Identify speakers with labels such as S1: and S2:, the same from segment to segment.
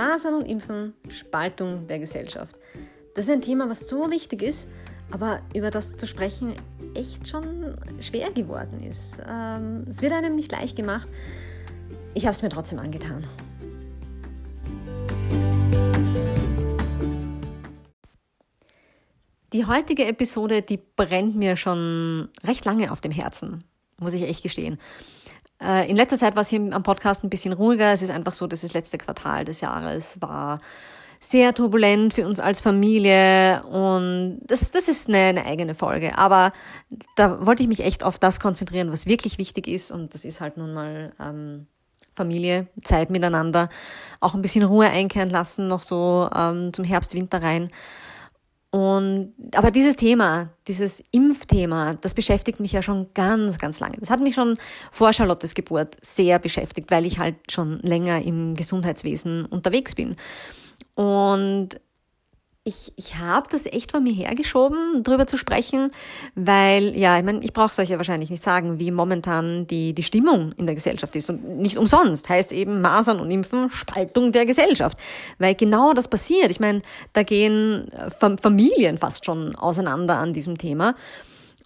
S1: Masern und Impfen, Spaltung der Gesellschaft. Das ist ein Thema, was so wichtig ist, aber über das zu sprechen echt schon schwer geworden ist. Ähm, es wird einem nicht leicht gemacht. Ich habe es mir trotzdem angetan. Die heutige Episode, die brennt mir schon recht lange auf dem Herzen, muss ich echt gestehen. Äh, in letzter Zeit war es hier am Podcast ein bisschen ruhiger. Es ist einfach so, dass das letzte Quartal des Jahres war sehr turbulent für uns als Familie und das, das ist eine, eine eigene Folge. Aber da wollte ich mich echt auf das konzentrieren, was wirklich wichtig ist und das ist halt nun mal ähm, Familie, Zeit miteinander, auch ein bisschen Ruhe einkehren lassen, noch so ähm, zum Herbst, Winter rein. Und, aber dieses Thema, dieses Impfthema, das beschäftigt mich ja schon ganz, ganz lange. Das hat mich schon vor Charlottes Geburt sehr beschäftigt, weil ich halt schon länger im Gesundheitswesen unterwegs bin. Und ich, ich habe das echt von mir hergeschoben, drüber zu sprechen, weil, ja, ich meine, ich brauche es euch ja wahrscheinlich nicht sagen, wie momentan die, die Stimmung in der Gesellschaft ist. Und nicht umsonst heißt eben Masern und Impfen Spaltung der Gesellschaft. Weil genau das passiert. Ich meine, da gehen äh, Familien fast schon auseinander an diesem Thema.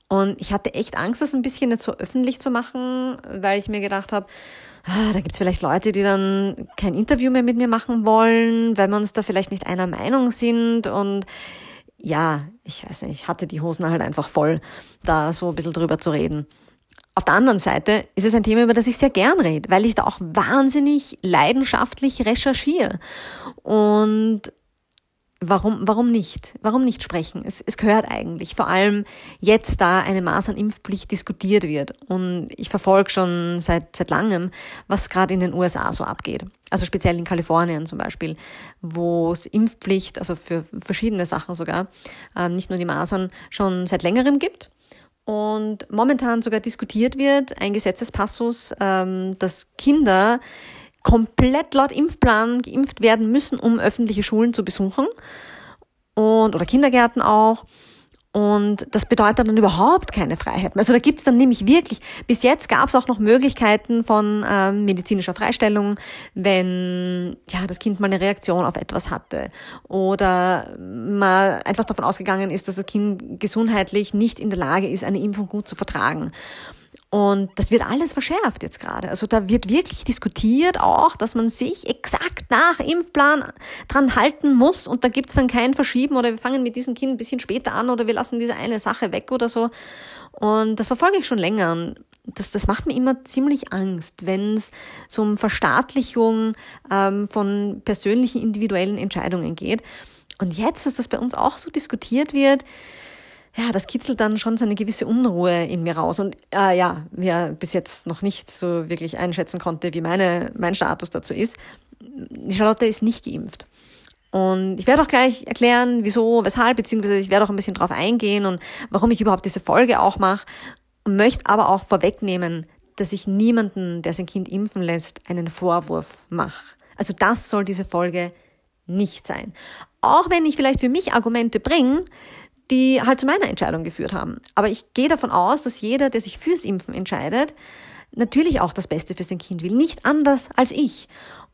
S1: Und ich hatte echt Angst, das ein bisschen jetzt so öffentlich zu machen, weil ich mir gedacht habe, da gibt's vielleicht Leute, die dann kein Interview mehr mit mir machen wollen, weil wir uns da vielleicht nicht einer Meinung sind und ja, ich weiß nicht, ich hatte die Hosen halt einfach voll, da so ein bisschen drüber zu reden. Auf der anderen Seite ist es ein Thema, über das ich sehr gern rede, weil ich da auch wahnsinnig leidenschaftlich recherchiere. Und Warum, warum nicht? Warum nicht sprechen? Es, es gehört eigentlich. Vor allem jetzt, da eine Masernimpfpflicht diskutiert wird. Und ich verfolge schon seit, seit langem, was gerade in den USA so abgeht. Also speziell in Kalifornien zum Beispiel, wo es Impfpflicht, also für verschiedene Sachen sogar, ähm, nicht nur die Masern, schon seit längerem gibt. Und momentan sogar diskutiert wird, ein Gesetzespassus, ähm, dass Kinder komplett laut Impfplan geimpft werden müssen, um öffentliche Schulen zu besuchen und oder Kindergärten auch. Und das bedeutet dann überhaupt keine Freiheit mehr. Also da gibt's dann nämlich wirklich, bis jetzt gab es auch noch Möglichkeiten von ähm, medizinischer Freistellung, wenn ja das Kind mal eine Reaktion auf etwas hatte oder mal einfach davon ausgegangen ist, dass das Kind gesundheitlich nicht in der Lage ist, eine Impfung gut zu vertragen. Und das wird alles verschärft jetzt gerade. Also da wird wirklich diskutiert auch, dass man sich exakt nach Impfplan dran halten muss und da gibt's dann kein Verschieben oder wir fangen mit diesem Kind ein bisschen später an oder wir lassen diese eine Sache weg oder so. Und das verfolge ich schon länger. Und das, das macht mir immer ziemlich Angst, wenn es so um Verstaatlichung ähm, von persönlichen individuellen Entscheidungen geht. Und jetzt, dass das bei uns auch so diskutiert wird, ja, das kitzelt dann schon so eine gewisse Unruhe in mir raus. Und äh, ja, wer bis jetzt noch nicht so wirklich einschätzen konnte, wie meine, mein Status dazu ist, die Charlotte ist nicht geimpft. Und ich werde auch gleich erklären, wieso, weshalb, beziehungsweise ich werde auch ein bisschen drauf eingehen und warum ich überhaupt diese Folge auch mache. Und möchte aber auch vorwegnehmen, dass ich niemanden, der sein Kind impfen lässt, einen Vorwurf mache. Also das soll diese Folge nicht sein. Auch wenn ich vielleicht für mich Argumente bringe, die halt zu meiner Entscheidung geführt haben. Aber ich gehe davon aus, dass jeder, der sich fürs Impfen entscheidet, natürlich auch das Beste für sein Kind will. Nicht anders als ich.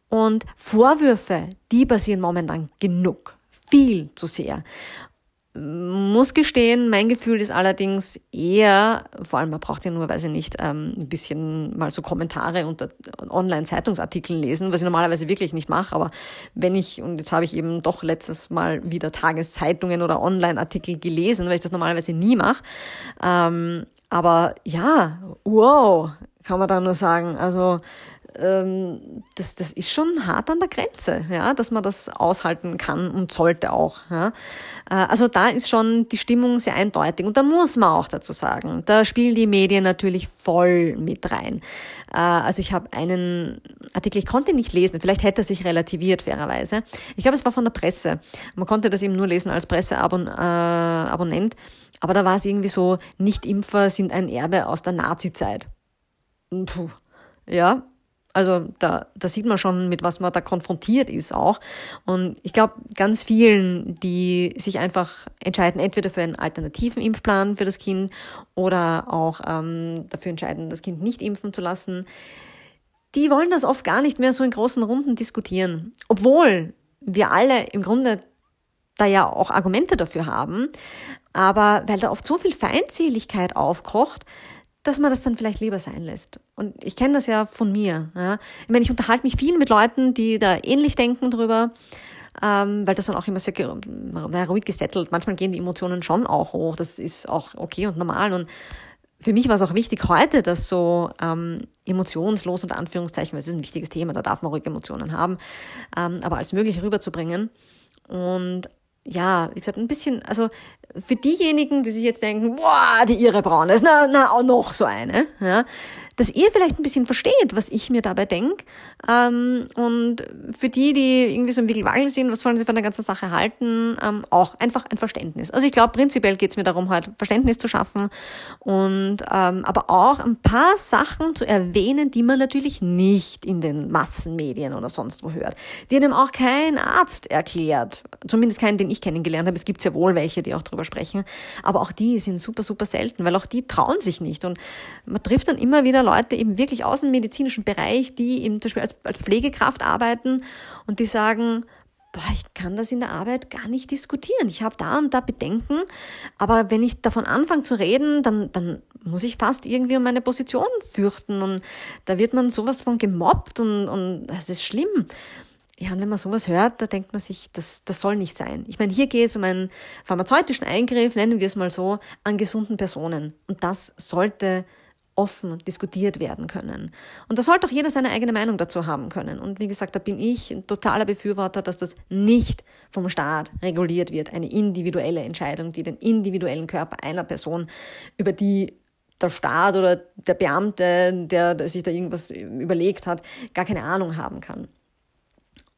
S1: Und Vorwürfe, die passieren momentan genug. Viel zu sehr. Muss gestehen, mein Gefühl ist allerdings eher, vor allem man braucht ja nur, weiß ich nicht, ähm, ein bisschen mal so Kommentare unter Online-Zeitungsartikeln lesen, was ich normalerweise wirklich nicht mache, aber wenn ich, und jetzt habe ich eben doch letztes Mal wieder Tageszeitungen oder Online-Artikel gelesen, weil ich das normalerweise nie mache, ähm, aber ja, wow, kann man da nur sagen, also ähm, das, das ist schon hart an der Grenze, ja, dass man das aushalten kann und sollte auch. Ja. Äh, also da ist schon die Stimmung sehr eindeutig und da muss man auch dazu sagen, da spielen die Medien natürlich voll mit rein. Äh, also ich habe einen Artikel, ich konnte ihn nicht lesen, vielleicht hätte er sich relativiert fairerweise. Ich glaube, es war von der Presse. Man konnte das eben nur lesen als Presseabonnent, äh, aber da war es irgendwie so, Nicht-Impfer sind ein Erbe aus der Nazi-Zeit. Puh. Ja, also da, da sieht man schon, mit was man da konfrontiert ist auch. Und ich glaube, ganz vielen, die sich einfach entscheiden, entweder für einen alternativen Impfplan für das Kind oder auch ähm, dafür entscheiden, das Kind nicht impfen zu lassen, die wollen das oft gar nicht mehr so in großen Runden diskutieren. Obwohl wir alle im Grunde da ja auch Argumente dafür haben, aber weil da oft so viel Feindseligkeit aufkocht, dass man das dann vielleicht lieber sein lässt. Und ich kenne das ja von mir. Ja. Ich meine, ich unterhalte mich viel mit Leuten, die da ähnlich denken drüber, ähm, weil das dann auch immer sehr ruhig gesettelt. Manchmal gehen die Emotionen schon auch hoch. Das ist auch okay und normal. Und für mich war es auch wichtig, heute das so ähm, emotionslos unter Anführungszeichen, weil es ist ein wichtiges Thema, da darf man ruhig Emotionen haben, ähm, aber als möglich rüberzubringen. Und ja, wie gesagt, ein bisschen, also für diejenigen, die sich jetzt denken, boah, die ihre Braune ist, na, na, auch noch so eine, ja, dass ihr vielleicht ein bisschen versteht, was ich mir dabei denke. Ähm, und für die, die irgendwie so im Wickelwagel sind, was wollen sie von der ganzen Sache halten, ähm, auch einfach ein Verständnis. Also ich glaube, prinzipiell geht es mir darum, halt Verständnis zu schaffen und ähm, aber auch ein paar Sachen zu erwähnen, die man natürlich nicht in den Massenmedien oder sonst wo hört, die einem auch kein Arzt erklärt. Zumindest keinen, den ich kennengelernt habe. Es gibt ja wohl welche, die auch drüber sprechen. Aber auch die sind super, super selten, weil auch die trauen sich nicht. Und man trifft dann immer wieder Leute eben wirklich aus dem medizinischen Bereich, die eben zum Beispiel als, als Pflegekraft arbeiten und die sagen, boah, ich kann das in der Arbeit gar nicht diskutieren. Ich habe da und da Bedenken, aber wenn ich davon anfange zu reden, dann, dann muss ich fast irgendwie um meine Position fürchten und da wird man sowas von gemobbt und, und das ist schlimm. Ja, und wenn man sowas hört, da denkt man sich, das, das soll nicht sein. Ich meine, hier geht es um einen pharmazeutischen Eingriff, nennen wir es mal so, an gesunden Personen. Und das sollte offen diskutiert werden können. Und da sollte auch jeder seine eigene Meinung dazu haben können. Und wie gesagt, da bin ich ein totaler Befürworter, dass das nicht vom Staat reguliert wird. Eine individuelle Entscheidung, die den individuellen Körper einer Person, über die der Staat oder der Beamte, der sich da irgendwas überlegt hat, gar keine Ahnung haben kann.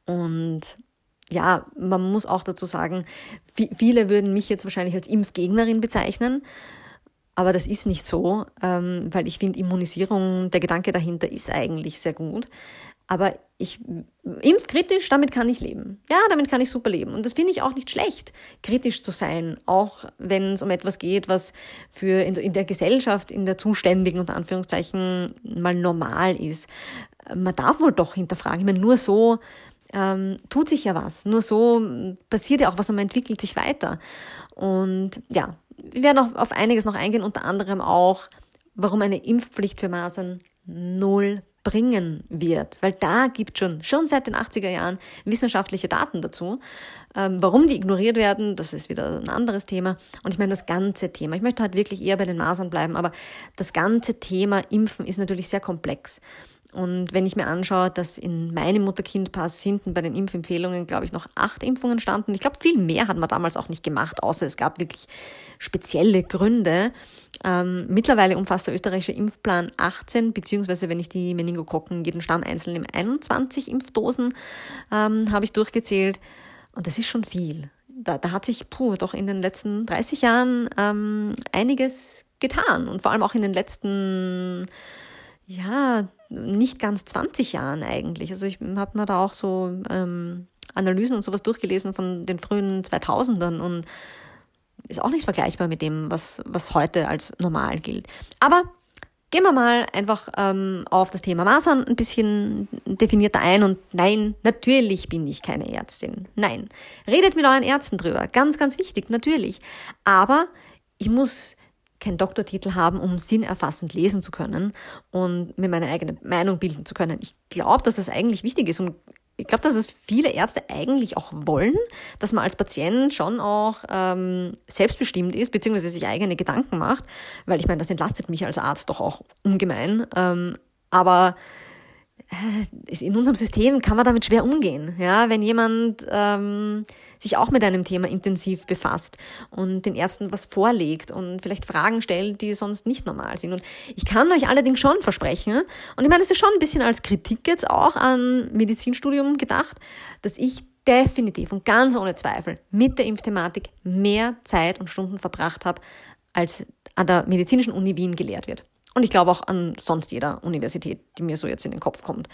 S1: Und ja, man muss auch dazu sagen, viele würden mich jetzt wahrscheinlich als Impfgegnerin bezeichnen. Aber das ist nicht so, ähm, weil ich finde, Immunisierung, der Gedanke dahinter ist eigentlich sehr gut. Aber ich, impfkritisch, damit kann ich leben. Ja, damit kann ich super leben. Und das finde ich auch nicht schlecht, kritisch zu sein, auch wenn es um etwas geht, was für in, in der Gesellschaft, in der zuständigen, unter Anführungszeichen, mal normal ist. Man darf wohl doch hinterfragen. Ich meine, nur so ähm, tut sich ja was. Nur so passiert ja auch was und man entwickelt sich weiter. Und ja, wir werden auf, auf einiges noch eingehen, unter anderem auch, warum eine Impfpflicht für Masern null bringen wird, weil da gibt schon schon seit den 80er Jahren wissenschaftliche Daten dazu. Ähm, warum die ignoriert werden, das ist wieder ein anderes Thema. Und ich meine das ganze Thema. Ich möchte halt wirklich eher bei den Masern bleiben, aber das ganze Thema Impfen ist natürlich sehr komplex. Und wenn ich mir anschaue, dass in meinem Mutter-Kind-Pass hinten bei den Impfempfehlungen, glaube ich, noch acht Impfungen standen. Ich glaube, viel mehr hat man damals auch nicht gemacht, außer es gab wirklich spezielle Gründe. Ähm, mittlerweile umfasst der österreichische Impfplan 18, beziehungsweise wenn ich die Meningokokken jeden Stamm einzeln im 21 Impfdosen ähm, habe ich durchgezählt. Und das ist schon viel. Da, da hat sich, puh, doch in den letzten 30 Jahren ähm, einiges getan. Und vor allem auch in den letzten ja, nicht ganz 20 Jahren eigentlich. Also ich habe mir da auch so ähm, Analysen und sowas durchgelesen von den frühen 2000ern und ist auch nicht vergleichbar mit dem, was, was heute als normal gilt. Aber gehen wir mal einfach ähm, auf das Thema Masern ein bisschen definierter ein. Und nein, natürlich bin ich keine Ärztin. Nein. Redet mit euren Ärzten drüber. Ganz, ganz wichtig, natürlich. Aber ich muss keinen Doktortitel haben, um sinnerfassend lesen zu können und mir meine eigene Meinung bilden zu können. Ich glaube, dass das eigentlich wichtig ist und ich glaube, dass es viele Ärzte eigentlich auch wollen, dass man als Patient schon auch ähm, selbstbestimmt ist, beziehungsweise sich eigene Gedanken macht, weil ich meine, das entlastet mich als Arzt doch auch ungemein. Ähm, aber äh, in unserem System kann man damit schwer umgehen. Ja, wenn jemand ähm, sich auch mit einem Thema intensiv befasst und den Ärzten was vorlegt und vielleicht Fragen stellt, die sonst nicht normal sind. Und ich kann euch allerdings schon versprechen, und ich meine, es ist schon ein bisschen als Kritik jetzt auch an Medizinstudium gedacht, dass ich definitiv und ganz ohne Zweifel mit der Impfthematik mehr Zeit und Stunden verbracht habe, als an der medizinischen Uni Wien gelehrt wird. Und ich glaube auch an sonst jeder Universität, die mir so jetzt in den Kopf kommt.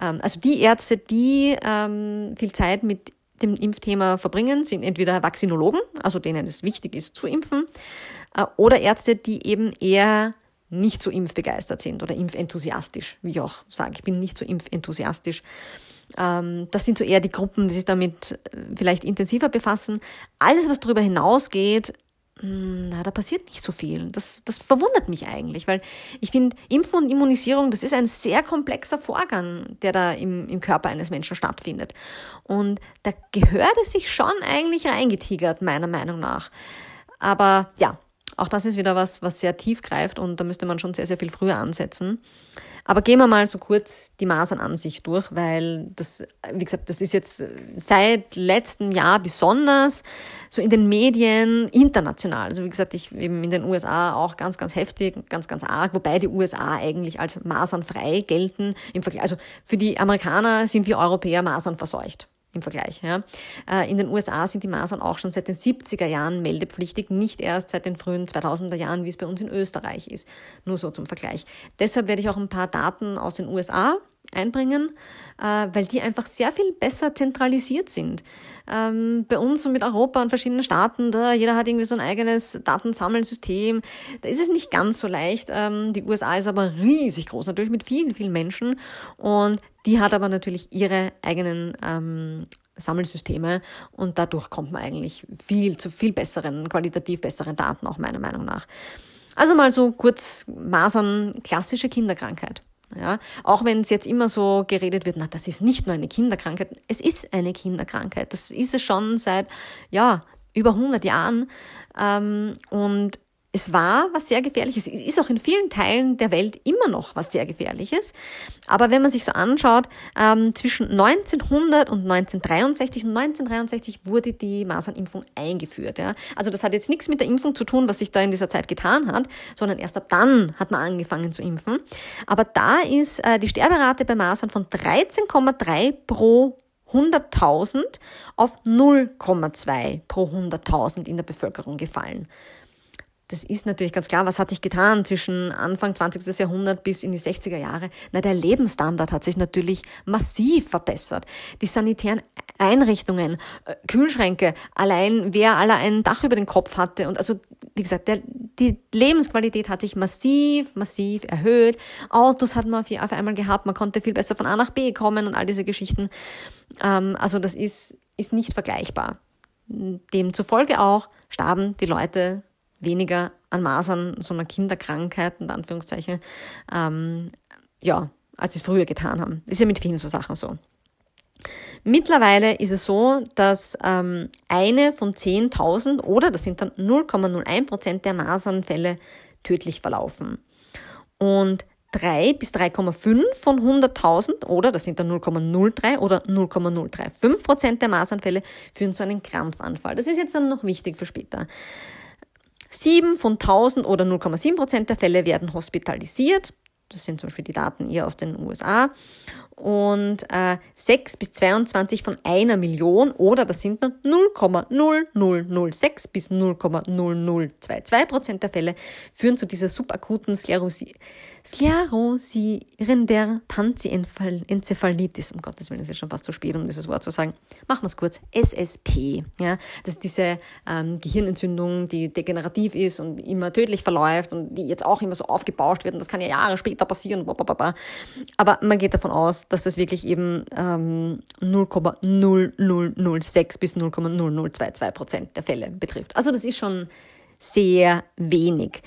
S1: Ähm, also die Ärzte, die ähm, viel Zeit mit dem Impfthema verbringen, sind entweder Vaccinologen, also denen es wichtig ist zu impfen, äh, oder Ärzte, die eben eher nicht so impfbegeistert sind oder impfenthusiastisch, wie ich auch sage. Ich bin nicht so impfenthusiastisch. Ähm, das sind so eher die Gruppen, die sich damit äh, vielleicht intensiver befassen. Alles, was darüber hinausgeht, na, da passiert nicht so viel. Das, das verwundert mich eigentlich, weil ich finde, Impfen und Immunisierung, das ist ein sehr komplexer Vorgang, der da im, im Körper eines Menschen stattfindet. Und da gehört es sich schon eigentlich reingetigert, meiner Meinung nach. Aber ja, auch das ist wieder was, was sehr tief greift und da müsste man schon sehr, sehr viel früher ansetzen. Aber gehen wir mal so kurz die Masern an sich durch, weil das, wie gesagt, das ist jetzt seit letztem Jahr besonders so in den Medien international. Also wie gesagt, ich eben in den USA auch ganz, ganz heftig, ganz, ganz arg, wobei die USA eigentlich als masernfrei gelten im Vergleich. Also für die Amerikaner sind wir Europäer masernverseucht im Vergleich. Ja. Äh, in den USA sind die Masern auch schon seit den 70er Jahren meldepflichtig, nicht erst seit den frühen 2000er Jahren, wie es bei uns in Österreich ist. Nur so zum Vergleich. Deshalb werde ich auch ein paar Daten aus den USA einbringen, äh, weil die einfach sehr viel besser zentralisiert sind. Ähm, bei uns und mit Europa und verschiedenen Staaten, da jeder hat irgendwie so ein eigenes Datensammelsystem. Da ist es nicht ganz so leicht. Ähm, die USA ist aber riesig groß, natürlich mit vielen, vielen Menschen. Und die hat aber natürlich ihre eigenen ähm, Sammelsysteme und dadurch kommt man eigentlich viel zu viel besseren, qualitativ besseren Daten, auch meiner Meinung nach. Also mal so kurz Masern, klassische Kinderkrankheit. Ja, auch wenn es jetzt immer so geredet wird, na, das ist nicht nur eine Kinderkrankheit. Es ist eine Kinderkrankheit. Das ist es schon seit, ja, über 100 Jahren. Ähm, und es war was sehr Gefährliches. Es ist auch in vielen Teilen der Welt immer noch was sehr Gefährliches. Aber wenn man sich so anschaut, ähm, zwischen 1900 und 1963 und 1963 wurde die Masernimpfung eingeführt. Ja? Also das hat jetzt nichts mit der Impfung zu tun, was sich da in dieser Zeit getan hat, sondern erst ab dann hat man angefangen zu impfen. Aber da ist äh, die Sterberate bei Masern von 13,3 pro 100.000 auf 0,2 pro 100.000 in der Bevölkerung gefallen das ist natürlich ganz klar, was hat sich getan zwischen Anfang 20. Jahrhundert bis in die 60er Jahre? Na, der Lebensstandard hat sich natürlich massiv verbessert. Die sanitären Einrichtungen, äh, Kühlschränke, allein wer aller ein Dach über den Kopf hatte und also, wie gesagt, der, die Lebensqualität hat sich massiv, massiv erhöht. Autos hat man auf einmal gehabt, man konnte viel besser von A nach B kommen und all diese Geschichten. Ähm, also das ist, ist nicht vergleichbar. Demzufolge auch starben die Leute weniger an Masern, so einer Kinderkrankheit, in Anführungszeichen, ähm, ja, als sie es früher getan haben. ist ja mit vielen so Sachen so. Mittlerweile ist es so, dass ähm, eine von 10.000 oder das sind dann 0,01 Prozent der Masernfälle tödlich verlaufen. Und 3 bis 3,5 von 100.000 oder das sind dann 0,03 oder 0,035 Prozent der Masernfälle führen zu einem Krampfanfall. Das ist jetzt dann noch wichtig für später. Sieben von 1000 oder 0,7 Prozent der Fälle werden hospitalisiert. Das sind zum Beispiel die Daten eher aus den USA. Und äh, 6 bis 22 von einer Million oder das sind dann 0,0006 bis 0,0022 Prozent der Fälle führen zu dieser subakuten Sklerosi sklerosierender Panzenzephalitis. Um Gottes Willen, es ist schon fast zu spät, um dieses Wort zu sagen. Machen wir es kurz. SSP. Ja, das ist diese ähm, Gehirnentzündung, die degenerativ ist und immer tödlich verläuft und die jetzt auch immer so aufgebauscht wird. Und das kann ja Jahre später passieren. Aber man geht davon aus, dass das wirklich eben ähm, 0,0006 bis 0,0022 Prozent der Fälle betrifft. Also das ist schon sehr wenig.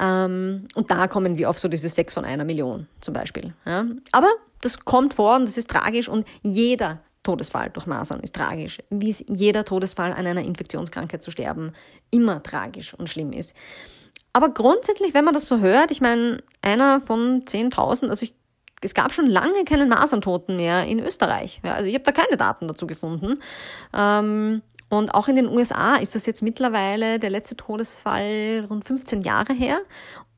S1: Ähm, und da kommen wir auf so diese 6 von einer Million zum Beispiel. Ja. Aber das kommt vor und das ist tragisch und jeder Todesfall durch Masern ist tragisch. Wie ist jeder Todesfall an einer Infektionskrankheit zu sterben immer tragisch und schlimm ist. Aber grundsätzlich, wenn man das so hört, ich meine, einer von 10.000, also ich, es gab schon lange keinen Maserntoten mehr in Österreich. Ja, also ich habe da keine Daten dazu gefunden. Ähm, und auch in den USA ist das jetzt mittlerweile der letzte Todesfall rund 15 Jahre her.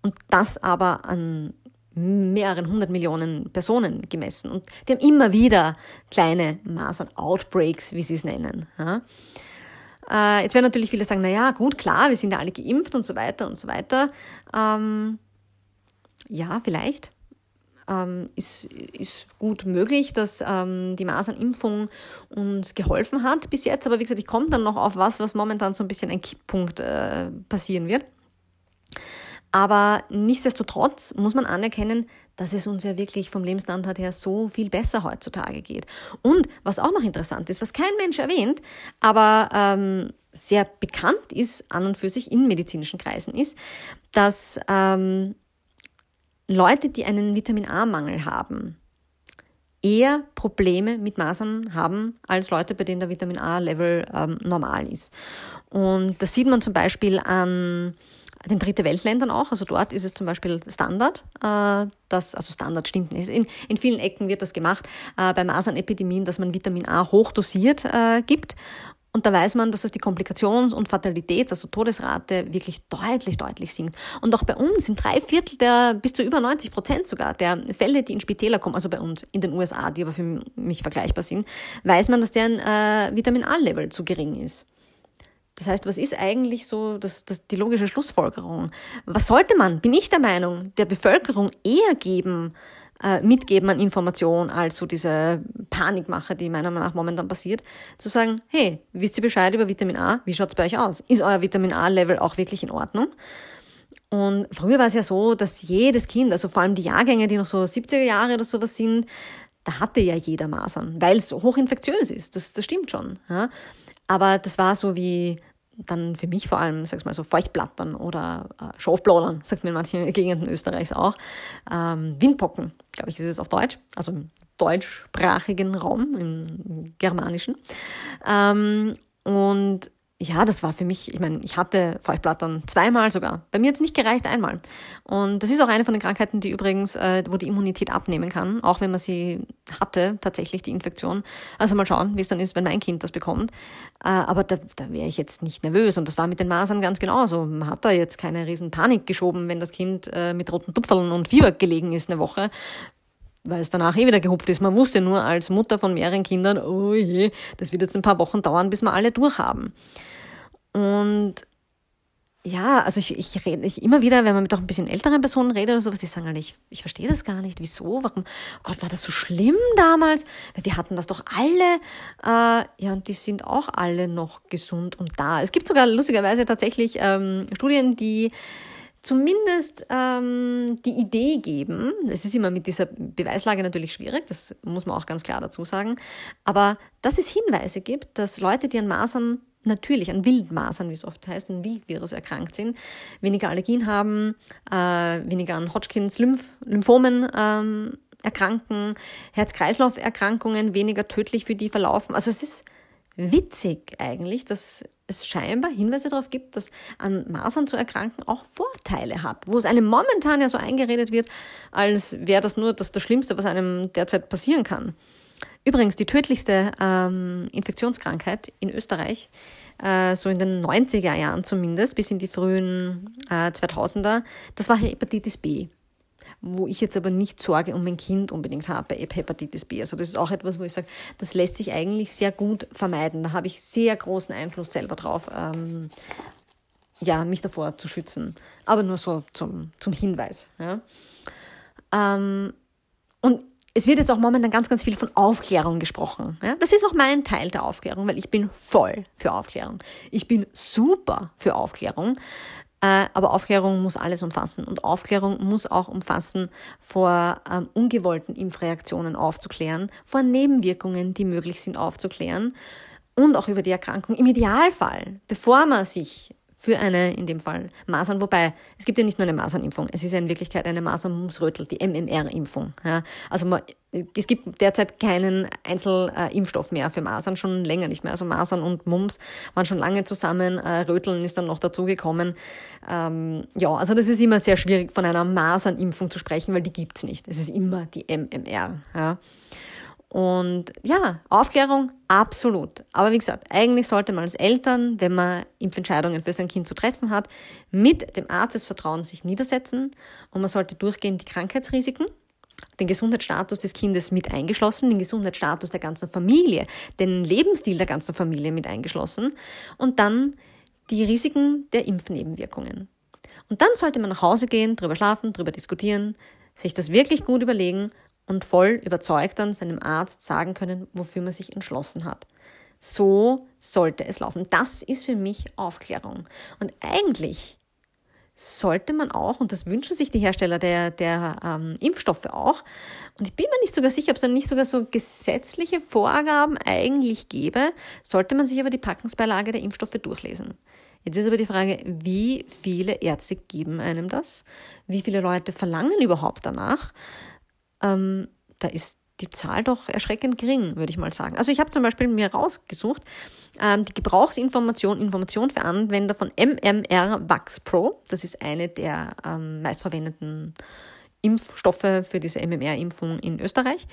S1: Und das aber an mehreren hundert Millionen Personen gemessen. Und die haben immer wieder kleine Masern-Outbreaks, wie sie es nennen. Ja. Äh, jetzt werden natürlich viele sagen, na ja, gut, klar, wir sind ja alle geimpft und so weiter und so weiter. Ähm, ja, vielleicht ähm, ist, ist gut möglich, dass ähm, die Masernimpfung uns geholfen hat bis jetzt. Aber wie gesagt, ich komme dann noch auf was, was momentan so ein bisschen ein Kipppunkt äh, passieren wird. Aber nichtsdestotrotz muss man anerkennen, dass es uns ja wirklich vom Lebensstandard her so viel besser heutzutage geht. Und was auch noch interessant ist, was kein Mensch erwähnt, aber ähm, sehr bekannt ist an und für sich in medizinischen Kreisen, ist, dass ähm, Leute, die einen Vitamin A-Mangel haben, eher Probleme mit Masern haben als Leute, bei denen der Vitamin A-Level ähm, normal ist. Und das sieht man zum Beispiel an den dritte Weltländern auch. Also dort ist es zum Beispiel Standard. Äh, das, also Standard stimmt nicht. In, in vielen Ecken wird das gemacht äh, bei Masernepidemien, dass man Vitamin A hochdosiert äh, gibt. Und da weiß man, dass es die Komplikations- und Fatalitäts-, also Todesrate wirklich deutlich, deutlich sinkt. Und auch bei uns sind drei Viertel der, bis zu über 90 Prozent sogar der Fälle, die in Spitäler kommen, also bei uns in den USA, die aber für mich vergleichbar sind, weiß man, dass deren äh, Vitamin A-Level zu gering ist. Das heißt, was ist eigentlich so das, das, die logische Schlussfolgerung? Was sollte man, bin ich der Meinung, der Bevölkerung eher geben, äh, mitgeben an Information, als so diese Panikmache, die meiner Meinung nach momentan passiert, zu sagen, hey, wisst ihr Bescheid über Vitamin A? Wie schaut's bei euch aus? Ist euer Vitamin A-Level auch wirklich in Ordnung? Und früher war es ja so, dass jedes Kind, also vor allem die Jahrgänge, die noch so 70er Jahre oder sowas sind, da hatte ja jeder Masern, weil es hochinfektiös ist. Das, das stimmt schon. Ja? Aber das war so wie dann für mich vor allem, sag's mal so, Feuchtblattern oder äh, Schafbladern, sagt man in manchen Gegenden Österreichs auch. Ähm, Windpocken, glaube ich, ist es auf Deutsch, also im deutschsprachigen Raum, im germanischen. Ähm, und ja, das war für mich, ich meine, ich hatte Feuchtblattern zweimal sogar. Bei mir hat es nicht gereicht, einmal. Und das ist auch eine von den Krankheiten, die übrigens, äh, wo die Immunität abnehmen kann, auch wenn man sie hatte, tatsächlich die Infektion. Also mal schauen, wie es dann ist, wenn mein Kind das bekommt. Äh, aber da, da wäre ich jetzt nicht nervös. Und das war mit den Masern ganz genauso. Man hat da jetzt keine riesen Panik geschoben, wenn das Kind äh, mit roten Tupfeln und Fieber gelegen ist eine Woche weil es danach eh wieder gehupft ist. Man wusste nur als Mutter von mehreren Kindern, oh je, das wird jetzt ein paar Wochen dauern, bis wir alle durchhaben. Und ja, also ich, ich rede ich immer wieder, wenn man mit auch ein bisschen älteren Personen redet oder sowas, die sagen halt, ich, ich verstehe das gar nicht. Wieso? Warum? Oh Gott, war das so schlimm damals? Weil wir hatten das doch alle. Äh, ja, und die sind auch alle noch gesund und da. Es gibt sogar lustigerweise tatsächlich ähm, Studien, die zumindest ähm, die Idee geben, es ist immer mit dieser Beweislage natürlich schwierig, das muss man auch ganz klar dazu sagen, aber dass es Hinweise gibt, dass Leute, die an Masern natürlich an Wildmasern, wie es oft heißt, an Wildvirus erkrankt sind, weniger Allergien haben, äh, weniger an Hodgkins Lymph Lymphomen ähm, erkranken, Herz-Kreislauf-Erkrankungen weniger tödlich für die verlaufen. Also es ist witzig eigentlich, dass es scheinbar Hinweise darauf gibt, dass an Masern zu erkranken auch Vorteile hat, wo es einem momentan ja so eingeredet wird, als wäre das nur das, das Schlimmste, was einem derzeit passieren kann. Übrigens, die tödlichste ähm, Infektionskrankheit in Österreich, äh, so in den 90er Jahren zumindest, bis in die frühen äh, 2000er, das war Hepatitis B. Wo ich jetzt aber nicht Sorge um mein Kind unbedingt habe bei Hepatitis B. Also das ist auch etwas, wo ich sage, das lässt sich eigentlich sehr gut vermeiden. Da habe ich sehr großen Einfluss selber drauf, ähm, ja, mich davor zu schützen. Aber nur so zum, zum Hinweis. Ja. Ähm, und es wird jetzt auch momentan ganz, ganz viel von Aufklärung gesprochen. Ja? Das ist auch mein Teil der Aufklärung, weil ich bin voll für Aufklärung. Ich bin super für Aufklärung. Äh, aber Aufklärung muss alles umfassen. Und Aufklärung muss auch umfassen, vor ähm, ungewollten Impfreaktionen aufzuklären, vor Nebenwirkungen, die möglich sind, aufzuklären und auch über die Erkrankung. Im Idealfall, bevor man sich für eine, in dem Fall Masern, wobei es gibt ja nicht nur eine Masernimpfung, es ist ja in Wirklichkeit eine Masern-Mumps-Rötel, die MMR-Impfung. Ja. Also man, es gibt derzeit keinen Einzelimpfstoff mehr für Masern, schon länger nicht mehr. Also Masern und Mumps waren schon lange zusammen, äh, Röteln ist dann noch dazugekommen. Ähm, ja, also das ist immer sehr schwierig von einer Masernimpfung zu sprechen, weil die gibt's nicht. Es ist immer die MMR. Ja. Und ja, Aufklärung, absolut. Aber wie gesagt, eigentlich sollte man als Eltern, wenn man Impfentscheidungen für sein Kind zu treffen hat, mit dem Arzt des Vertrauens sich niedersetzen und man sollte durchgehen die Krankheitsrisiken, den Gesundheitsstatus des Kindes mit eingeschlossen, den Gesundheitsstatus der ganzen Familie, den Lebensstil der ganzen Familie mit eingeschlossen und dann die Risiken der Impfnebenwirkungen. Und dann sollte man nach Hause gehen, drüber schlafen, drüber diskutieren, sich das wirklich gut überlegen und voll überzeugt dann seinem Arzt sagen können, wofür man sich entschlossen hat. So sollte es laufen. Das ist für mich Aufklärung. Und eigentlich sollte man auch, und das wünschen sich die Hersteller der, der ähm, Impfstoffe auch, und ich bin mir nicht sogar sicher, ob es dann nicht sogar so gesetzliche Vorgaben eigentlich gäbe, sollte man sich aber die Packungsbeilage der Impfstoffe durchlesen. Jetzt ist aber die Frage, wie viele Ärzte geben einem das? Wie viele Leute verlangen überhaupt danach? Ähm, da ist die Zahl doch erschreckend gering, würde ich mal sagen. Also ich habe zum Beispiel mir rausgesucht, ähm, die Gebrauchsinformation, Information für Anwender von MMR Vax Pro. Das ist eine der ähm, meistverwendeten Impfstoffe für diese MMR-Impfung in Österreich.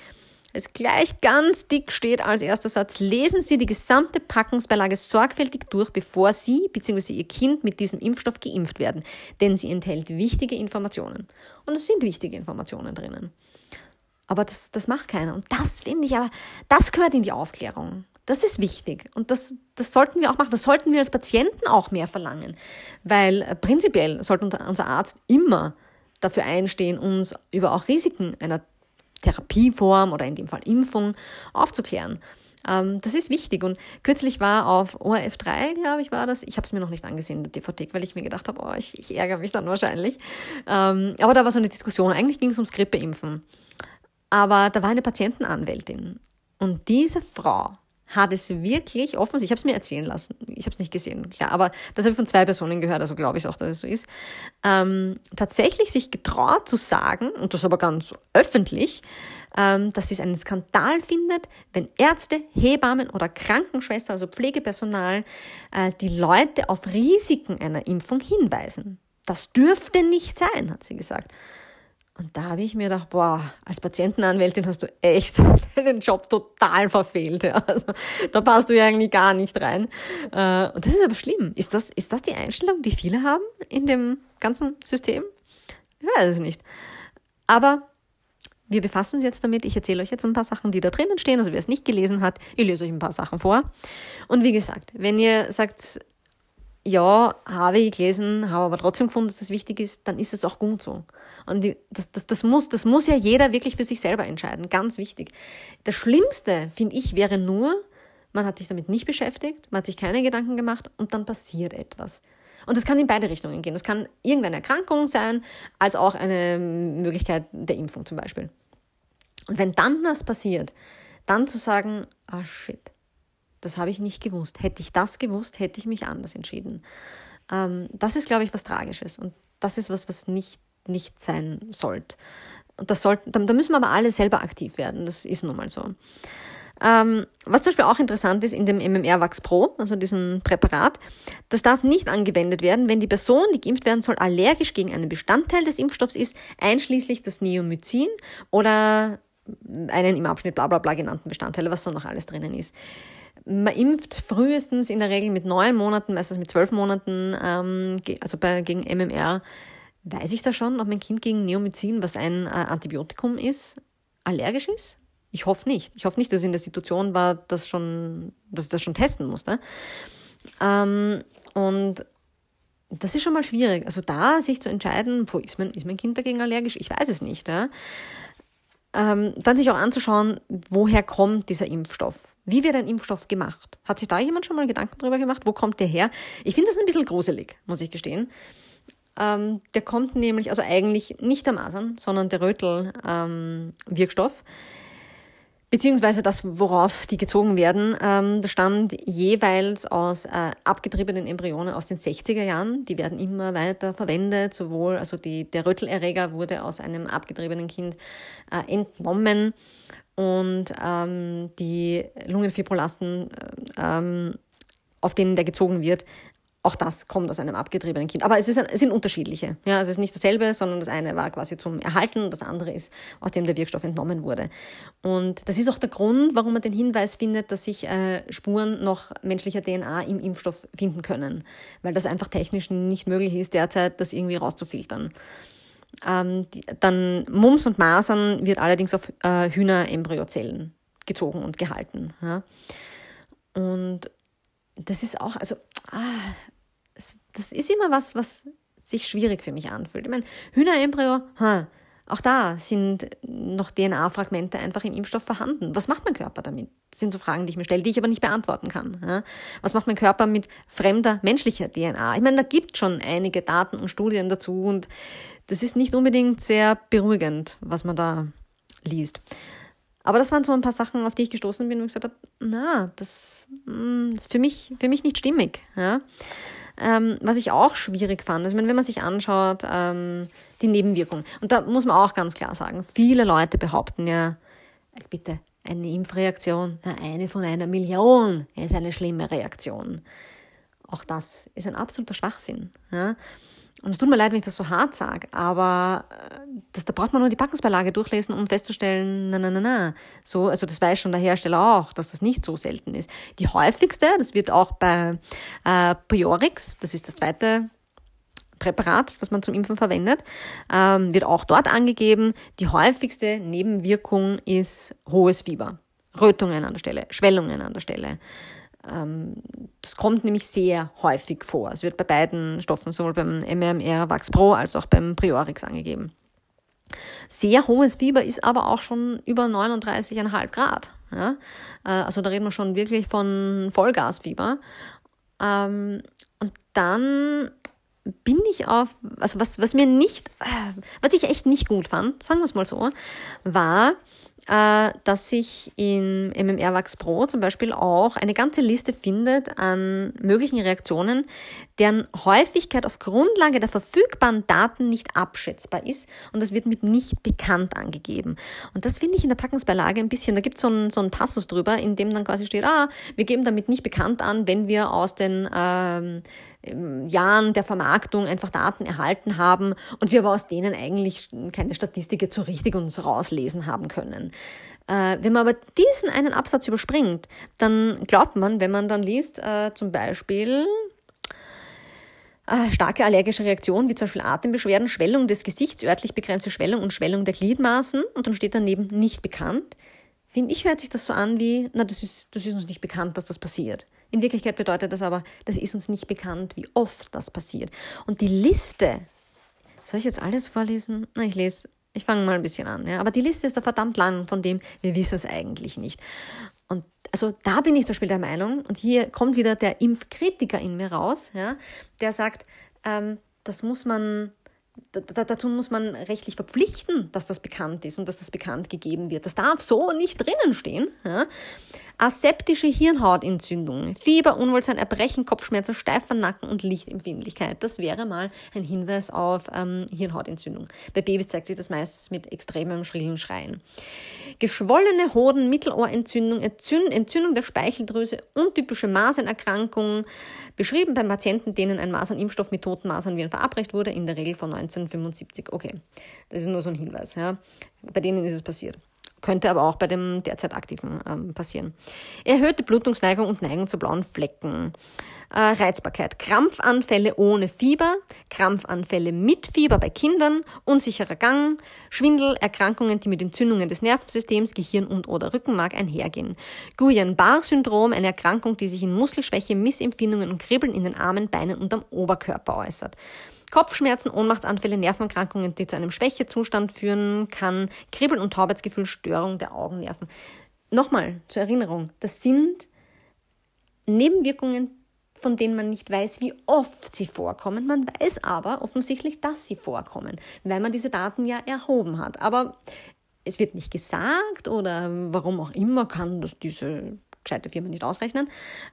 S1: Es gleich ganz dick steht als erster Satz, lesen Sie die gesamte Packungsbeilage sorgfältig durch, bevor Sie bzw. Ihr Kind mit diesem Impfstoff geimpft werden, denn sie enthält wichtige Informationen. Und es sind wichtige Informationen drinnen. Aber das, das macht keiner. Und das finde ich aber, das gehört in die Aufklärung. Das ist wichtig. Und das, das sollten wir auch machen. Das sollten wir als Patienten auch mehr verlangen. Weil äh, prinzipiell sollte unser Arzt immer dafür einstehen, uns über auch Risiken einer Therapieform oder in dem Fall Impfung aufzuklären. Ähm, das ist wichtig. Und kürzlich war auf ORF 3, glaube ich, war das. Ich habe es mir noch nicht angesehen, der DVD, weil ich mir gedacht habe, oh, ich, ich ärgere mich dann wahrscheinlich. Ähm, aber da war so eine Diskussion. Eigentlich ging es ums Grippeimpfen. Aber da war eine Patientenanwältin. Und diese Frau hat es wirklich offensichtlich, ich habe es mir erzählen lassen, ich habe es nicht gesehen, klar, aber das habe ich von zwei Personen gehört, also glaube ich auch, dass es so ist, ähm, tatsächlich sich getraut zu sagen, und das aber ganz öffentlich, ähm, dass sie es einen Skandal findet, wenn Ärzte, Hebammen oder Krankenschwestern, also Pflegepersonal, äh, die Leute auf Risiken einer Impfung hinweisen. Das dürfte nicht sein, hat sie gesagt. Und da habe ich mir gedacht, boah, als Patientenanwältin hast du echt deinen Job total verfehlt. Ja. Also, da passt du ja eigentlich gar nicht rein. Äh, und das ist aber schlimm. Ist das, ist das die Einstellung, die viele haben in dem ganzen System? Ich weiß es nicht. Aber wir befassen uns jetzt damit. Ich erzähle euch jetzt ein paar Sachen, die da drinnen stehen. Also wer es nicht gelesen hat, ich lese euch ein paar Sachen vor. Und wie gesagt, wenn ihr sagt, ja, habe ich gelesen, habe aber trotzdem gefunden, dass das wichtig ist, dann ist es auch gut so. Und das, das, das, muss, das muss ja jeder wirklich für sich selber entscheiden, ganz wichtig. Das Schlimmste, finde ich, wäre nur, man hat sich damit nicht beschäftigt, man hat sich keine Gedanken gemacht und dann passiert etwas. Und das kann in beide Richtungen gehen. Das kann irgendeine Erkrankung sein, als auch eine Möglichkeit der Impfung zum Beispiel. Und wenn dann was passiert, dann zu sagen, ah shit, das habe ich nicht gewusst. Hätte ich das gewusst, hätte ich mich anders entschieden. Ähm, das ist, glaube ich, was Tragisches. Und das ist was, was nicht, nicht sein sollte. Und das sollte, da, müssen wir aber alle selber aktiv werden. Das ist nun mal so. Ähm, was zum Beispiel auch interessant ist in dem MMR Vax Pro, also diesem Präparat, das darf nicht angewendet werden, wenn die Person, die geimpft werden soll, allergisch gegen einen Bestandteil des Impfstoffs ist, einschließlich das Neomycin oder einen im Abschnitt bla bla bla genannten Bestandteile, was so noch alles drinnen ist. Man impft frühestens in der Regel mit neun Monaten, meistens mit zwölf Monaten, ähm, also bei, gegen MMR. Weiß ich da schon, ob mein Kind gegen Neomycin, was ein äh, Antibiotikum ist, allergisch ist? Ich hoffe nicht. Ich hoffe nicht, dass es in der Situation war, dass, schon, dass ich das schon testen musste. Ähm, und das ist schon mal schwierig. Also da sich zu entscheiden, wo ist mein, ist mein Kind dagegen allergisch? Ich weiß es nicht. Ja? Ähm, dann sich auch anzuschauen, woher kommt dieser Impfstoff? Wie wird ein Impfstoff gemacht? Hat sich da jemand schon mal Gedanken darüber gemacht? Wo kommt der her? Ich finde das ein bisschen gruselig, muss ich gestehen. Ähm, der kommt nämlich, also eigentlich nicht der Masern, sondern der Rötel-Wirkstoff. Ähm, beziehungsweise das, worauf die gezogen werden, ähm, das stammt jeweils aus äh, abgetriebenen Embryonen aus den 60er Jahren. Die werden immer weiter verwendet, sowohl, also die, der Rötelerreger wurde aus einem abgetriebenen Kind äh, entnommen und ähm, die Lungenfibrolasten, äh, ähm, auf denen der gezogen wird, auch das kommt aus einem abgetriebenen Kind. Aber es, ist ein, es sind unterschiedliche. Ja, es ist nicht dasselbe, sondern das eine war quasi zum Erhalten, das andere ist, aus dem der Wirkstoff entnommen wurde. Und das ist auch der Grund, warum man den Hinweis findet, dass sich äh, Spuren noch menschlicher DNA im Impfstoff finden können. Weil das einfach technisch nicht möglich ist, derzeit das irgendwie rauszufiltern. Ähm, die, dann Mumps und Masern wird allerdings auf äh, Hühnerembryozellen gezogen und gehalten. Ja. Und das ist auch, also, ah, das, das ist immer was, was sich schwierig für mich anfühlt. Ich meine, Hühnerembryo, ha, Auch da sind noch DNA-Fragmente einfach im Impfstoff vorhanden. Was macht mein Körper damit? Das sind so Fragen, die ich mir stelle, die ich aber nicht beantworten kann. Was macht mein Körper mit fremder menschlicher DNA? Ich meine, da gibt schon einige Daten und Studien dazu und das ist nicht unbedingt sehr beruhigend, was man da liest. Aber das waren so ein paar Sachen, auf die ich gestoßen bin und gesagt habe, na, das, mm, ist für mich, für mich nicht stimmig. Ja? Ähm, was ich auch schwierig fand, also wenn man sich anschaut, ähm, die Nebenwirkungen. Und da muss man auch ganz klar sagen, viele Leute behaupten ja, bitte, eine Impfreaktion, eine von einer Million ist eine schlimme Reaktion. Auch das ist ein absoluter Schwachsinn. Ja? Und es tut mir leid, wenn ich das so hart sage, aber äh, das, da braucht man nur die Packungsbeilage durchlesen, um festzustellen, na, na, na, na. So, also das weiß schon der Hersteller auch, dass das nicht so selten ist. Die häufigste, das wird auch bei äh, Priorix, das ist das zweite Präparat, was man zum Impfen verwendet, ähm, wird auch dort angegeben. Die häufigste Nebenwirkung ist hohes Fieber, Rötungen an der Stelle, Schwellungen an der Stelle. Ähm, das kommt nämlich sehr häufig vor. Es wird bei beiden Stoffen, sowohl beim MMR Vax Pro als auch beim Priorix angegeben. Sehr hohes Fieber ist aber auch schon über 39,5 Grad. Ja? Äh, also da reden wir schon wirklich von Vollgasfieber. Ähm, und dann bin ich auf, also was, was mir nicht, äh, was ich echt nicht gut fand, sagen wir es mal so, war, dass sich in MMR Wax Pro zum Beispiel auch eine ganze Liste findet an möglichen Reaktionen, deren Häufigkeit auf Grundlage der verfügbaren Daten nicht abschätzbar ist und das wird mit nicht bekannt angegeben. Und das finde ich in der Packungsbeilage ein bisschen, da gibt es so einen, so einen Passus drüber, in dem dann quasi steht, ah, wir geben damit nicht bekannt an, wenn wir aus den ähm, Jahren der Vermarktung einfach Daten erhalten haben und wir aber aus denen eigentlich keine Statistik jetzt so richtig uns rauslesen haben können. Äh, wenn man aber diesen einen Absatz überspringt, dann glaubt man, wenn man dann liest, äh, zum Beispiel starke allergische Reaktionen, wie zum Beispiel Atembeschwerden, Schwellung des Gesichts, örtlich begrenzte Schwellung und Schwellung der Gliedmaßen und dann steht daneben nicht bekannt, finde ich, hört sich das so an wie, na, das ist, das ist uns nicht bekannt, dass das passiert. In Wirklichkeit bedeutet das aber, das ist uns nicht bekannt, wie oft das passiert. Und die Liste, soll ich jetzt alles vorlesen? Na, ich lese, ich fange mal ein bisschen an. Ja. Aber die Liste ist da verdammt lang, von dem wir wissen es eigentlich nicht. Und also da bin ich zum Beispiel der Meinung, und hier kommt wieder der Impfkritiker in mir raus, ja, der sagt, ähm, das muss man dazu muss man rechtlich verpflichten, dass das bekannt ist und dass das bekannt gegeben wird. Das darf so nicht drinnen stehen. Ja? Aseptische Hirnhautentzündung, Fieber, Unwohlsein, Erbrechen, Kopfschmerzen, steifer Nacken und Lichtempfindlichkeit. Das wäre mal ein Hinweis auf ähm, Hirnhautentzündung. Bei Babys zeigt sich das meistens mit extremem schrillen Schreien. Geschwollene Hoden, Mittelohrentzündung, Entzündung der Speicheldrüse, untypische Masernerkrankungen, beschrieben bei Patienten, denen ein Masernimpfstoff mit toten Masernviren verabreicht wurde, in der Regel von 1975. Okay, das ist nur so ein Hinweis. Ja. Bei denen ist es passiert. Könnte aber auch bei dem derzeit aktiven ähm, passieren. Erhöhte Blutungsneigung und Neigung zu blauen Flecken. Äh, Reizbarkeit. Krampfanfälle ohne Fieber, Krampfanfälle mit Fieber bei Kindern, unsicherer Gang, Schwindel, Erkrankungen, die mit Entzündungen des Nervensystems, Gehirn und oder Rückenmark einhergehen. Guillain-Barr-Syndrom, eine Erkrankung, die sich in Muskelschwäche, Missempfindungen und Kribbeln in den Armen, Beinen und am Oberkörper äußert. Kopfschmerzen, Ohnmachtsanfälle, Nervenerkrankungen, die zu einem Schwächezustand führen kann, Kribbeln und Taubheitsgefühl, Störung der Augennerven. Nochmal zur Erinnerung, das sind Nebenwirkungen, von denen man nicht weiß, wie oft sie vorkommen. Man weiß aber offensichtlich, dass sie vorkommen, weil man diese Daten ja erhoben hat. Aber es wird nicht gesagt oder warum auch immer kann das diese gescheite Firma nicht ausrechnen,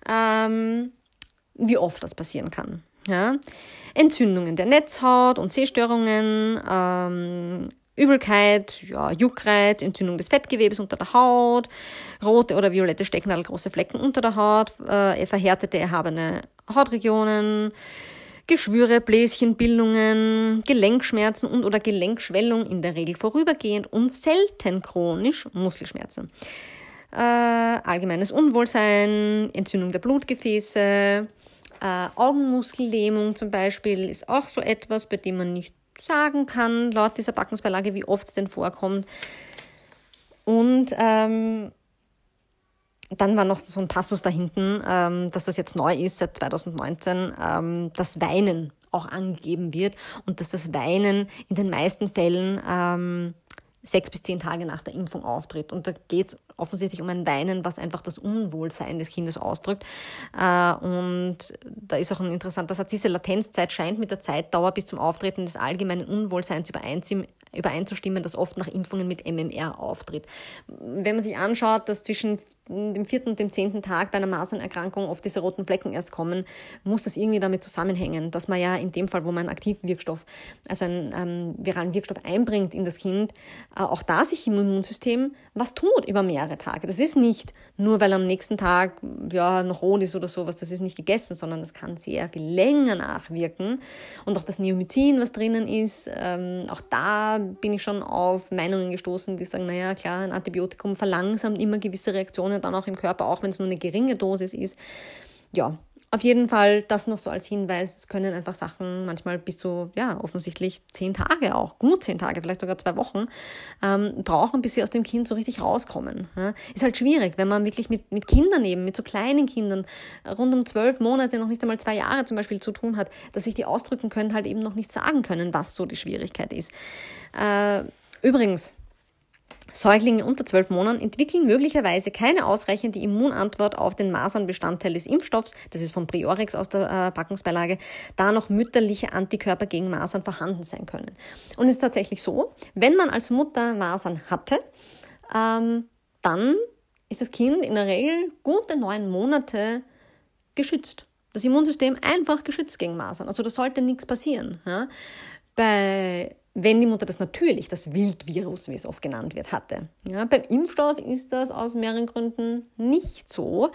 S1: ähm, wie oft das passieren kann. Ja? Entzündungen der Netzhaut und Sehstörungen, ähm, Übelkeit, ja, Juckreiz, Entzündung des Fettgewebes unter der Haut, rote oder violette Stecknadel, große Flecken unter der Haut, äh, verhärtete, erhabene Hautregionen, Geschwüre, Bläschenbildungen, Gelenkschmerzen und oder Gelenkschwellung, in der Regel vorübergehend und selten chronisch Muskelschmerzen. Äh, allgemeines Unwohlsein, Entzündung der Blutgefäße, äh, Augenmuskellähmung zum Beispiel ist auch so etwas, bei dem man nicht sagen kann, laut dieser Backungsbeilage, wie oft es denn vorkommt. Und ähm, dann war noch so ein Passus da hinten, ähm, dass das jetzt neu ist seit 2019, ähm, das Weinen auch angegeben wird und dass das Weinen in den meisten Fällen ähm, sechs bis zehn Tage nach der Impfung auftritt. Und da geht es offensichtlich um ein Weinen, was einfach das Unwohlsein des Kindes ausdrückt. Äh, und da ist auch ein interessanter Satz, diese Latenzzeit scheint mit der Zeitdauer bis zum Auftreten des allgemeinen Unwohlseins übereinzustimmen, das oft nach Impfungen mit MMR auftritt. Wenn man sich anschaut, dass zwischen dem vierten und dem zehnten Tag bei einer Masernerkrankung oft diese roten Flecken erst kommen, muss das irgendwie damit zusammenhängen, dass man ja in dem Fall, wo man einen Aktivwirkstoff, also einen ähm, viralen Wirkstoff einbringt in das Kind, äh, auch da sich im Immunsystem was tut über mehrere Tage. Das ist nicht nur, weil am nächsten Tag ja noch rot ist oder sowas, das ist nicht gegessen, sondern das kann sehr viel länger nachwirken. Und auch das Neomycin, was drinnen ist, ähm, auch da bin ich schon auf Meinungen gestoßen, die sagen, naja, klar, ein Antibiotikum verlangsamt immer gewisse Reaktionen dann auch im Körper, auch wenn es nur eine geringe Dosis ist. Ja, auf jeden Fall das noch so als Hinweis. Es können einfach Sachen manchmal bis zu, ja, offensichtlich zehn Tage auch, gut zehn Tage, vielleicht sogar zwei Wochen, ähm, brauchen, bis sie aus dem Kind so richtig rauskommen. Ja. Ist halt schwierig, wenn man wirklich mit, mit Kindern eben, mit so kleinen Kindern, rund um zwölf Monate, noch nicht einmal zwei Jahre zum Beispiel zu tun hat, dass sich die ausdrücken können, halt eben noch nicht sagen können, was so die Schwierigkeit ist. Äh, übrigens, Säuglinge unter zwölf Monaten entwickeln möglicherweise keine ausreichende Immunantwort auf den Masernbestandteil des Impfstoffs, das ist von Priorix aus der äh, Packungsbeilage, da noch mütterliche Antikörper gegen Masern vorhanden sein können. Und es ist tatsächlich so, wenn man als Mutter Masern hatte, ähm, dann ist das Kind in der Regel gute neun Monate geschützt. Das Immunsystem einfach geschützt gegen Masern. Also da sollte nichts passieren. Ja? Bei wenn die Mutter das natürlich, das Wildvirus, wie es oft genannt wird, hatte. Ja, beim Impfstoff ist das aus mehreren Gründen nicht so.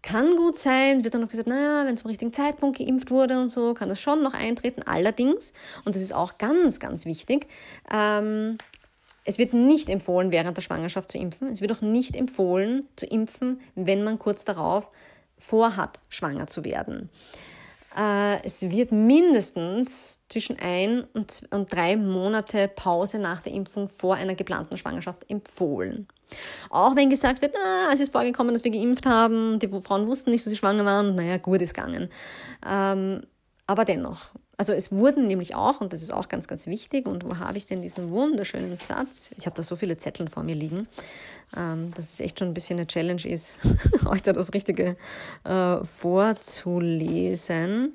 S1: Kann gut sein, es wird dann noch gesagt, naja, wenn zum richtigen Zeitpunkt geimpft wurde und so, kann das schon noch eintreten. Allerdings, und das ist auch ganz, ganz wichtig, ähm, es wird nicht empfohlen, während der Schwangerschaft zu impfen. Es wird auch nicht empfohlen, zu impfen, wenn man kurz darauf vorhat, schwanger zu werden. Äh, es wird mindestens zwischen ein und, drei Monate Pause nach der Impfung vor einer geplanten Schwangerschaft empfohlen. Auch wenn gesagt wird, na, es ist vorgekommen, dass wir geimpft haben, die Frauen wussten nicht, dass sie schwanger waren, naja, gut ist gegangen. Ähm, aber dennoch, also es wurden nämlich auch, und das ist auch ganz, ganz wichtig, und wo habe ich denn diesen wunderschönen Satz? Ich habe da so viele Zettel vor mir liegen, ähm, dass es echt schon ein bisschen eine Challenge ist, euch da das Richtige äh, vorzulesen.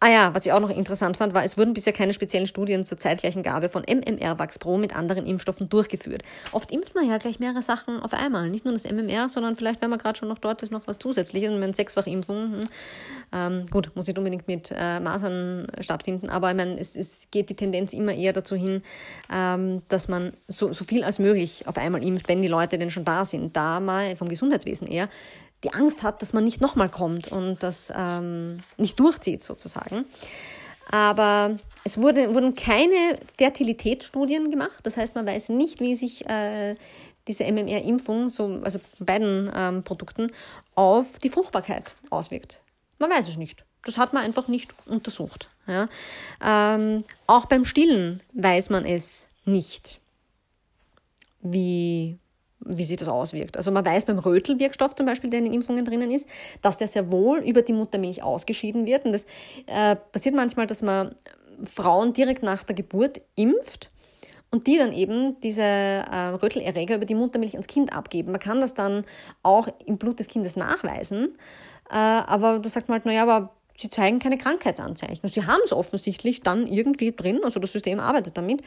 S1: Ah ja, was ich auch noch interessant fand, war, es wurden bisher keine speziellen Studien zur zeitgleichen Gabe von MMR Vax Pro mit anderen Impfstoffen durchgeführt. Oft impft man ja gleich mehrere Sachen auf einmal. Nicht nur das MMR, sondern vielleicht, wenn man gerade schon noch dort ist, noch was zusätzliches. Und eine Sechsfachimpfung, hm. ähm, gut, muss nicht unbedingt mit äh, Masern stattfinden, aber ich meine, es, es geht die Tendenz immer eher dazu hin, ähm, dass man so, so viel als möglich auf einmal impft, wenn die Leute denn schon da sind. Da mal vom Gesundheitswesen eher die Angst hat, dass man nicht nochmal kommt und das ähm, nicht durchzieht sozusagen. Aber es wurde, wurden keine Fertilitätsstudien gemacht. Das heißt, man weiß nicht, wie sich äh, diese MMR-Impfung, so, also beiden ähm, Produkten, auf die Fruchtbarkeit auswirkt. Man weiß es nicht. Das hat man einfach nicht untersucht. Ja? Ähm, auch beim Stillen weiß man es nicht, wie wie sich das auswirkt. Also man weiß beim Rötelwirkstoff zum Beispiel, der in den Impfungen drinnen ist, dass der sehr wohl über die Muttermilch ausgeschieden wird. Und das äh, passiert manchmal, dass man Frauen direkt nach der Geburt impft und die dann eben diese äh, Rötelerreger über die Muttermilch ans Kind abgeben. Man kann das dann auch im Blut des Kindes nachweisen. Äh, aber du sagst mal, naja, aber sie zeigen keine Krankheitsanzeichen. Sie haben es offensichtlich dann irgendwie drin, also das System arbeitet damit,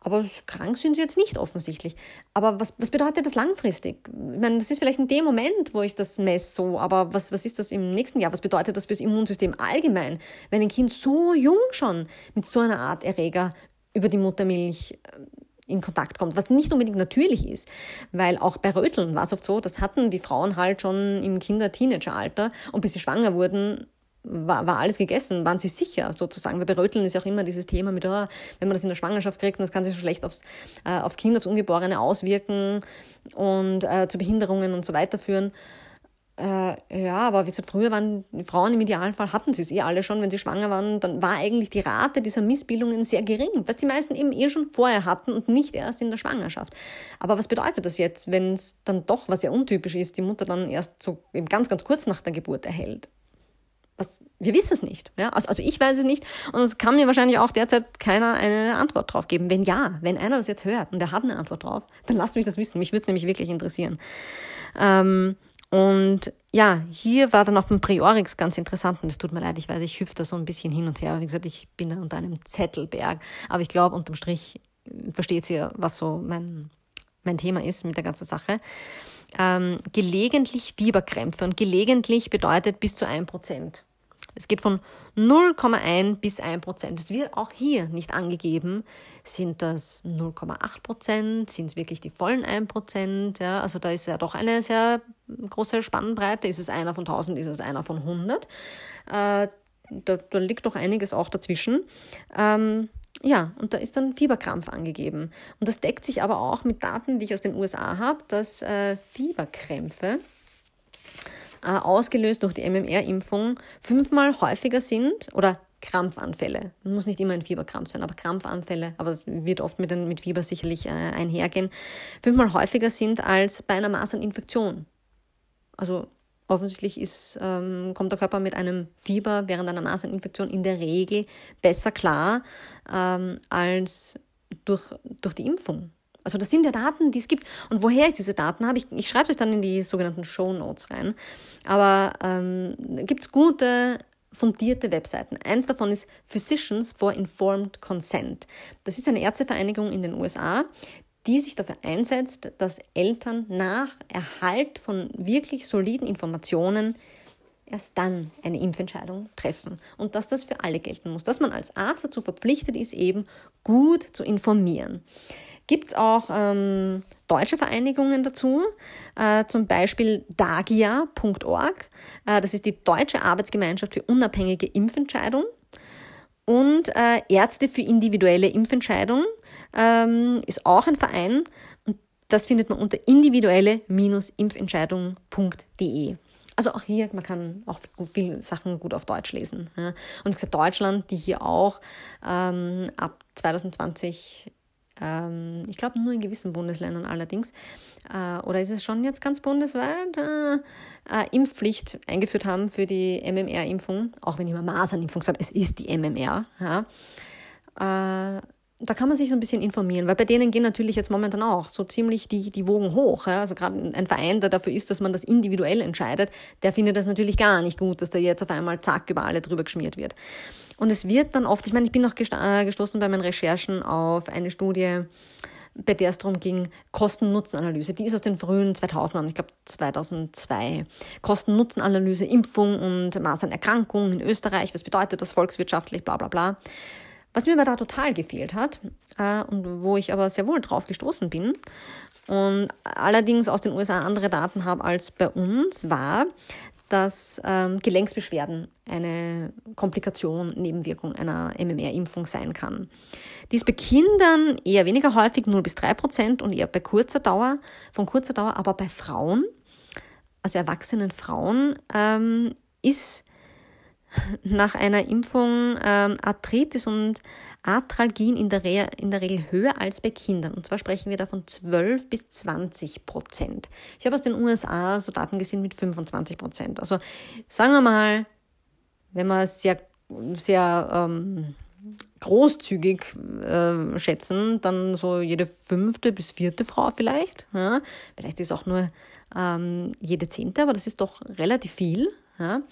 S1: aber krank sind sie jetzt nicht offensichtlich. Aber was, was bedeutet das langfristig? Ich meine, das ist vielleicht in dem Moment, wo ich das messe, so, aber was, was ist das im nächsten Jahr? Was bedeutet das fürs Immunsystem allgemein, wenn ein Kind so jung schon mit so einer Art Erreger über die Muttermilch äh, in Kontakt kommt, was nicht unbedingt natürlich ist, weil auch bei Röteln war es oft so, das hatten die Frauen halt schon im Kinder-Teenager-Alter und bis sie schwanger wurden, war, war alles gegessen, waren sie sicher sozusagen. Weil bei Röteln ist ja auch immer dieses Thema mit, oh, wenn man das in der Schwangerschaft kriegt, das kann sich so schlecht aufs, äh, aufs Kind, aufs Ungeborene auswirken und äh, zu Behinderungen und so weiter führen. Äh, ja, aber wie gesagt, früher waren Frauen im Idealfall, hatten sie es eh alle schon, wenn sie schwanger waren, dann war eigentlich die Rate dieser Missbildungen sehr gering, was die meisten eben eh schon vorher hatten und nicht erst in der Schwangerschaft. Aber was bedeutet das jetzt, wenn es dann doch, was ja untypisch ist, die Mutter dann erst so eben ganz, ganz kurz nach der Geburt erhält? Was, wir wissen es nicht. Ja? Also, also ich weiß es nicht und es kann mir wahrscheinlich auch derzeit keiner eine Antwort drauf geben. Wenn ja, wenn einer das jetzt hört und der hat eine Antwort drauf, dann lasst mich das wissen. Mich würde es nämlich wirklich interessieren. Ähm, und ja, hier war dann auch ein Priorix ganz interessant und es tut mir leid, ich weiß, ich hüpfe da so ein bisschen hin und her. Wie gesagt, ich bin da unter einem Zettelberg, aber ich glaube, unterm Strich versteht ihr, was so mein, mein Thema ist mit der ganzen Sache. Ähm, gelegentlich Fieberkrämpfe und gelegentlich bedeutet bis zu 1%. Es geht von 0,1 bis 1 Prozent. Es wird auch hier nicht angegeben, sind das 0,8 Prozent, sind es wirklich die vollen 1 Prozent. Ja, also da ist ja doch eine sehr große Spannbreite. Ist es einer von 1000, ist es einer von 100? Äh, da, da liegt doch einiges auch dazwischen. Ähm, ja, und da ist dann Fieberkrampf angegeben. Und das deckt sich aber auch mit Daten, die ich aus den USA habe, dass äh, Fieberkrämpfe ausgelöst durch die MMR-Impfung fünfmal häufiger sind oder Krampfanfälle. Das muss nicht immer ein Fieberkrampf sein, aber Krampfanfälle, aber das wird oft mit, mit Fieber sicherlich äh, einhergehen, fünfmal häufiger sind als bei einer Maserninfektion. Also offensichtlich ist, ähm, kommt der Körper mit einem Fieber während einer Maserninfektion in der Regel besser klar ähm, als durch, durch die Impfung. Also das sind ja Daten, die es gibt. Und woher ich diese Daten habe, ich, ich schreibe es dann in die sogenannten Show Notes rein. Aber ähm, gibt es gute fundierte Webseiten. Eins davon ist Physicians for Informed Consent. Das ist eine Ärztevereinigung in den USA, die sich dafür einsetzt, dass Eltern nach Erhalt von wirklich soliden Informationen erst dann eine Impfentscheidung treffen und dass das für alle gelten muss, dass man als Arzt dazu verpflichtet ist, eben gut zu informieren. Gibt es auch ähm, deutsche Vereinigungen dazu, äh, zum Beispiel dagia.org, äh, das ist die Deutsche Arbeitsgemeinschaft für unabhängige Impfentscheidung und äh, Ärzte für individuelle Impfentscheidung ähm, ist auch ein Verein und das findet man unter individuelle-impfentscheidung.de. Also auch hier, man kann auch viele Sachen gut auf Deutsch lesen. Ja. Und wie gesagt, Deutschland, die hier auch ähm, ab 2020 ähm, ich glaube nur in gewissen Bundesländern allerdings, äh, oder ist es schon jetzt ganz bundesweit, äh, äh, Impfpflicht eingeführt haben für die MMR-Impfung, auch wenn ich immer Masernimpfung sage, es ist die MMR. Ja. Äh, da kann man sich so ein bisschen informieren, weil bei denen gehen natürlich jetzt momentan auch so ziemlich die, die Wogen hoch. Ja? Also gerade ein Verein, der dafür ist, dass man das individuell entscheidet, der findet das natürlich gar nicht gut, dass da jetzt auf einmal zack über alle drüber geschmiert wird. Und es wird dann oft, ich meine, ich bin noch äh, gestoßen bei meinen Recherchen auf eine Studie, bei der es darum ging, Kosten-Nutzen-Analyse. Die ist aus den frühen 2000ern, ich glaube 2002. Kosten-Nutzen-Analyse, Impfung und Masernerkrankung in Österreich. Was bedeutet das volkswirtschaftlich, bla bla bla. Was mir aber da total gefehlt hat äh, und wo ich aber sehr wohl drauf gestoßen bin und allerdings aus den USA andere Daten habe als bei uns, war, dass ähm, Gelenksbeschwerden eine Komplikation, Nebenwirkung einer MMR-Impfung sein kann. Dies bei Kindern eher weniger häufig, 0 bis 3 Prozent und eher bei kurzer Dauer, von kurzer Dauer, aber bei Frauen, also erwachsenen Frauen, ähm, ist nach einer Impfung ähm, Arthritis und Arthralgien in der, Re in der Regel höher als bei Kindern. Und zwar sprechen wir da von 12 bis 20 Prozent. Ich habe aus den USA so Daten gesehen mit 25 Prozent. Also sagen wir mal, wenn man sehr, sehr ähm, großzügig äh, schätzen, dann so jede fünfte bis vierte Frau vielleicht. Ja? Vielleicht ist auch nur ähm, jede zehnte, aber das ist doch relativ viel. Ja?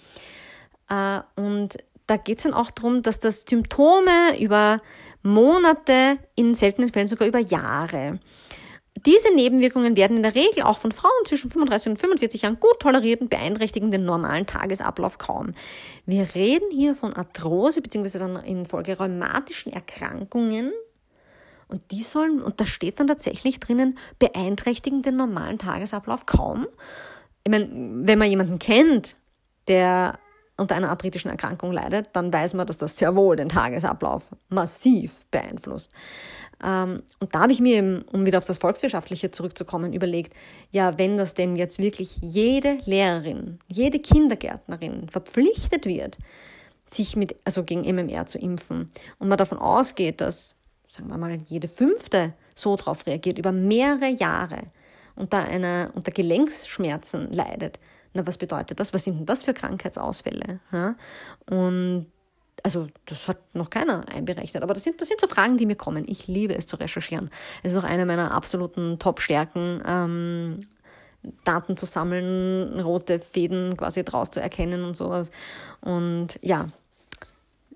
S1: Äh, und da geht es dann auch darum, dass das Symptome über Monate, in seltenen Fällen sogar über Jahre. Diese Nebenwirkungen werden in der Regel auch von Frauen zwischen 35 und 45 Jahren gut toleriert und beeinträchtigen den normalen Tagesablauf kaum. Wir reden hier von Arthrose bzw. dann in Folge rheumatischen Erkrankungen und die sollen, und da steht dann tatsächlich drinnen, beeinträchtigen den normalen Tagesablauf kaum. Ich meine, wenn man jemanden kennt, der unter einer arthritischen Erkrankung leidet, dann weiß man, dass das sehr wohl den Tagesablauf massiv beeinflusst. Ähm, und da habe ich mir eben, um wieder auf das Volkswirtschaftliche zurückzukommen, überlegt, ja, wenn das denn jetzt wirklich jede Lehrerin, jede Kindergärtnerin verpflichtet wird, sich mit, also gegen MMR zu impfen und man davon ausgeht, dass, sagen wir mal, jede fünfte so darauf reagiert über mehrere Jahre unter einer, unter Gelenksschmerzen leidet, Na, was bedeutet das? Was sind denn das für Krankheitsausfälle? Ja? Und also das hat noch keiner einberechnet, aber das sind, das sind so Fragen, die mir kommen. Ich liebe es zu recherchieren. Es ist auch eine meiner absoluten Top-Stärken, ähm, Daten zu sammeln, rote Fäden quasi draus zu erkennen und sowas. Und ja,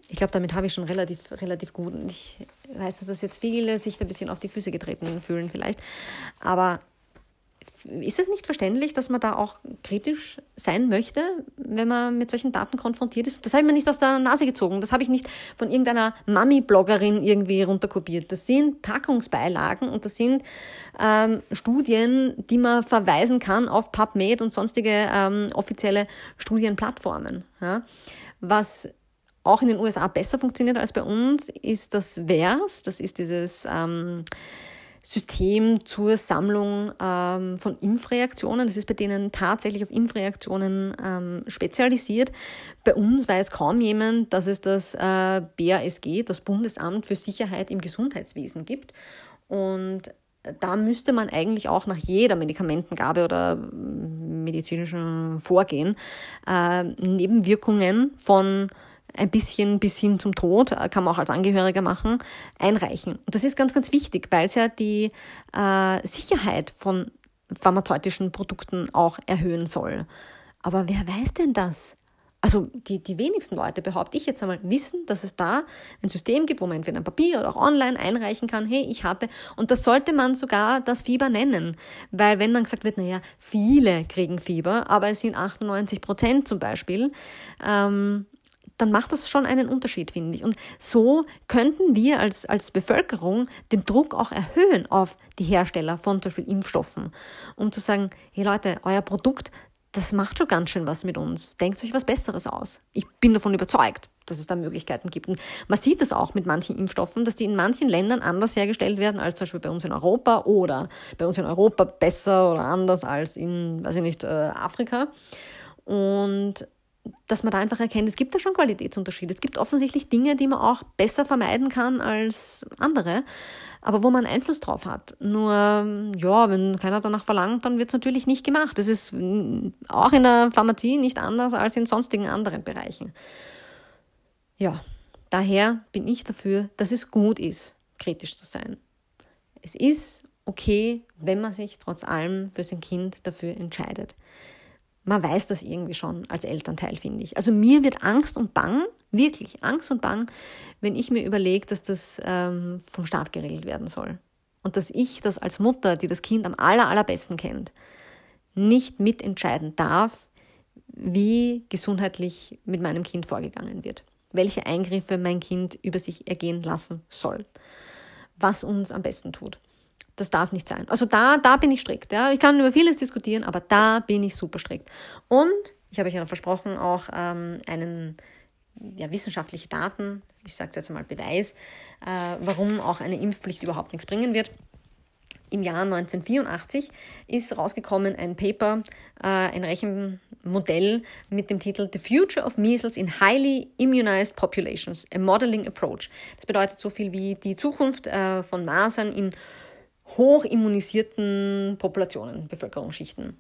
S1: ich glaube, damit habe ich schon relativ, relativ gut. Ich weiß, dass das jetzt viele sich da ein bisschen auf die Füße getreten fühlen vielleicht. Aber ist es nicht verständlich, dass man da auch kritisch sein möchte, wenn man mit solchen Daten konfrontiert ist? Das habe ich mir nicht aus der Nase gezogen. Das habe ich nicht von irgendeiner Mami-Bloggerin irgendwie runterkopiert. Das sind Packungsbeilagen und das sind ähm, Studien, die man verweisen kann auf PubMed und sonstige ähm, offizielle Studienplattformen. Ja? Was auch in den USA besser funktioniert als bei uns, ist das VERS. Das ist dieses ähm, System zur Sammlung ähm, von Impfreaktionen. Das ist bei denen tatsächlich auf Impfreaktionen ähm, spezialisiert. Bei uns weiß kaum jemand, dass es das äh, BASG, das Bundesamt für Sicherheit im Gesundheitswesen gibt. Und da müsste man eigentlich auch nach jeder Medikamentengabe oder medizinischen Vorgehen äh, Nebenwirkungen von ein bisschen bis hin zum Tod, äh, kann man auch als Angehöriger machen, einreichen. Und das ist ganz, ganz wichtig, weil es ja die äh, Sicherheit von pharmazeutischen Produkten auch erhöhen soll. Aber wer weiß denn das? Also die, die wenigsten Leute, behaupte ich jetzt einmal, wissen, dass es da ein System gibt, wo man entweder ein Papier oder auch online einreichen kann, hey, ich hatte. Und das sollte man sogar das Fieber nennen. Weil wenn dann gesagt wird, naja, viele kriegen Fieber, aber es sind 98 Prozent zum Beispiel, ähm, dann macht das schon einen Unterschied, finde ich. Und so könnten wir als, als Bevölkerung den Druck auch erhöhen auf die Hersteller von zum Beispiel Impfstoffen, um zu sagen, hey Leute, euer Produkt, das macht schon ganz schön was mit uns. Denkt euch was Besseres aus. Ich bin davon überzeugt, dass es da Möglichkeiten gibt. Und man sieht das auch mit manchen Impfstoffen, dass die in manchen Ländern anders hergestellt werden als zum Beispiel bei uns in Europa oder bei uns in Europa besser oder anders als in, weiß ich nicht, äh, Afrika. Und dass man da einfach erkennt, es gibt da schon Qualitätsunterschiede. Es gibt offensichtlich Dinge, die man auch besser vermeiden kann als andere, aber wo man Einfluss drauf hat. Nur, ja, wenn keiner danach verlangt, dann wird es natürlich nicht gemacht. Das ist auch in der Pharmazie nicht anders als in sonstigen anderen Bereichen. Ja, daher bin ich dafür, dass es gut ist, kritisch zu sein. Es ist okay, wenn man sich trotz allem für sein Kind dafür entscheidet man weiß das irgendwie schon als Elternteil, finde ich. Also mir wird Angst und Bang, wirklich Angst und Bang, wenn ich mir überlege, dass das ähm, vom Staat geregelt werden soll. Und dass ich das als Mutter, die das Kind am aller, allerbesten kennt, nicht mitentscheiden darf, wie gesundheitlich mit meinem Kind vorgegangen wird. Welche Eingriffe mein Kind über sich ergehen lassen soll. Was uns am besten tut. Das darf nicht sein. Also da, da bin ich strikt. Ja. Ich kann über vieles diskutieren, aber da bin ich super strikt. Und ich habe euch ja versprochen, auch ähm, einen ja, wissenschaftliche Daten, ich sage jetzt einmal Beweis, äh, warum auch eine Impfpflicht überhaupt nichts bringen wird. Im Jahr 1984 ist rausgekommen ein Paper, äh, ein Rechenmodell mit dem Titel The Future of Measles in Highly Immunized Populations, a Modeling Approach. Das bedeutet so viel wie die Zukunft äh, von Masern in hochimmunisierten Populationen, Bevölkerungsschichten.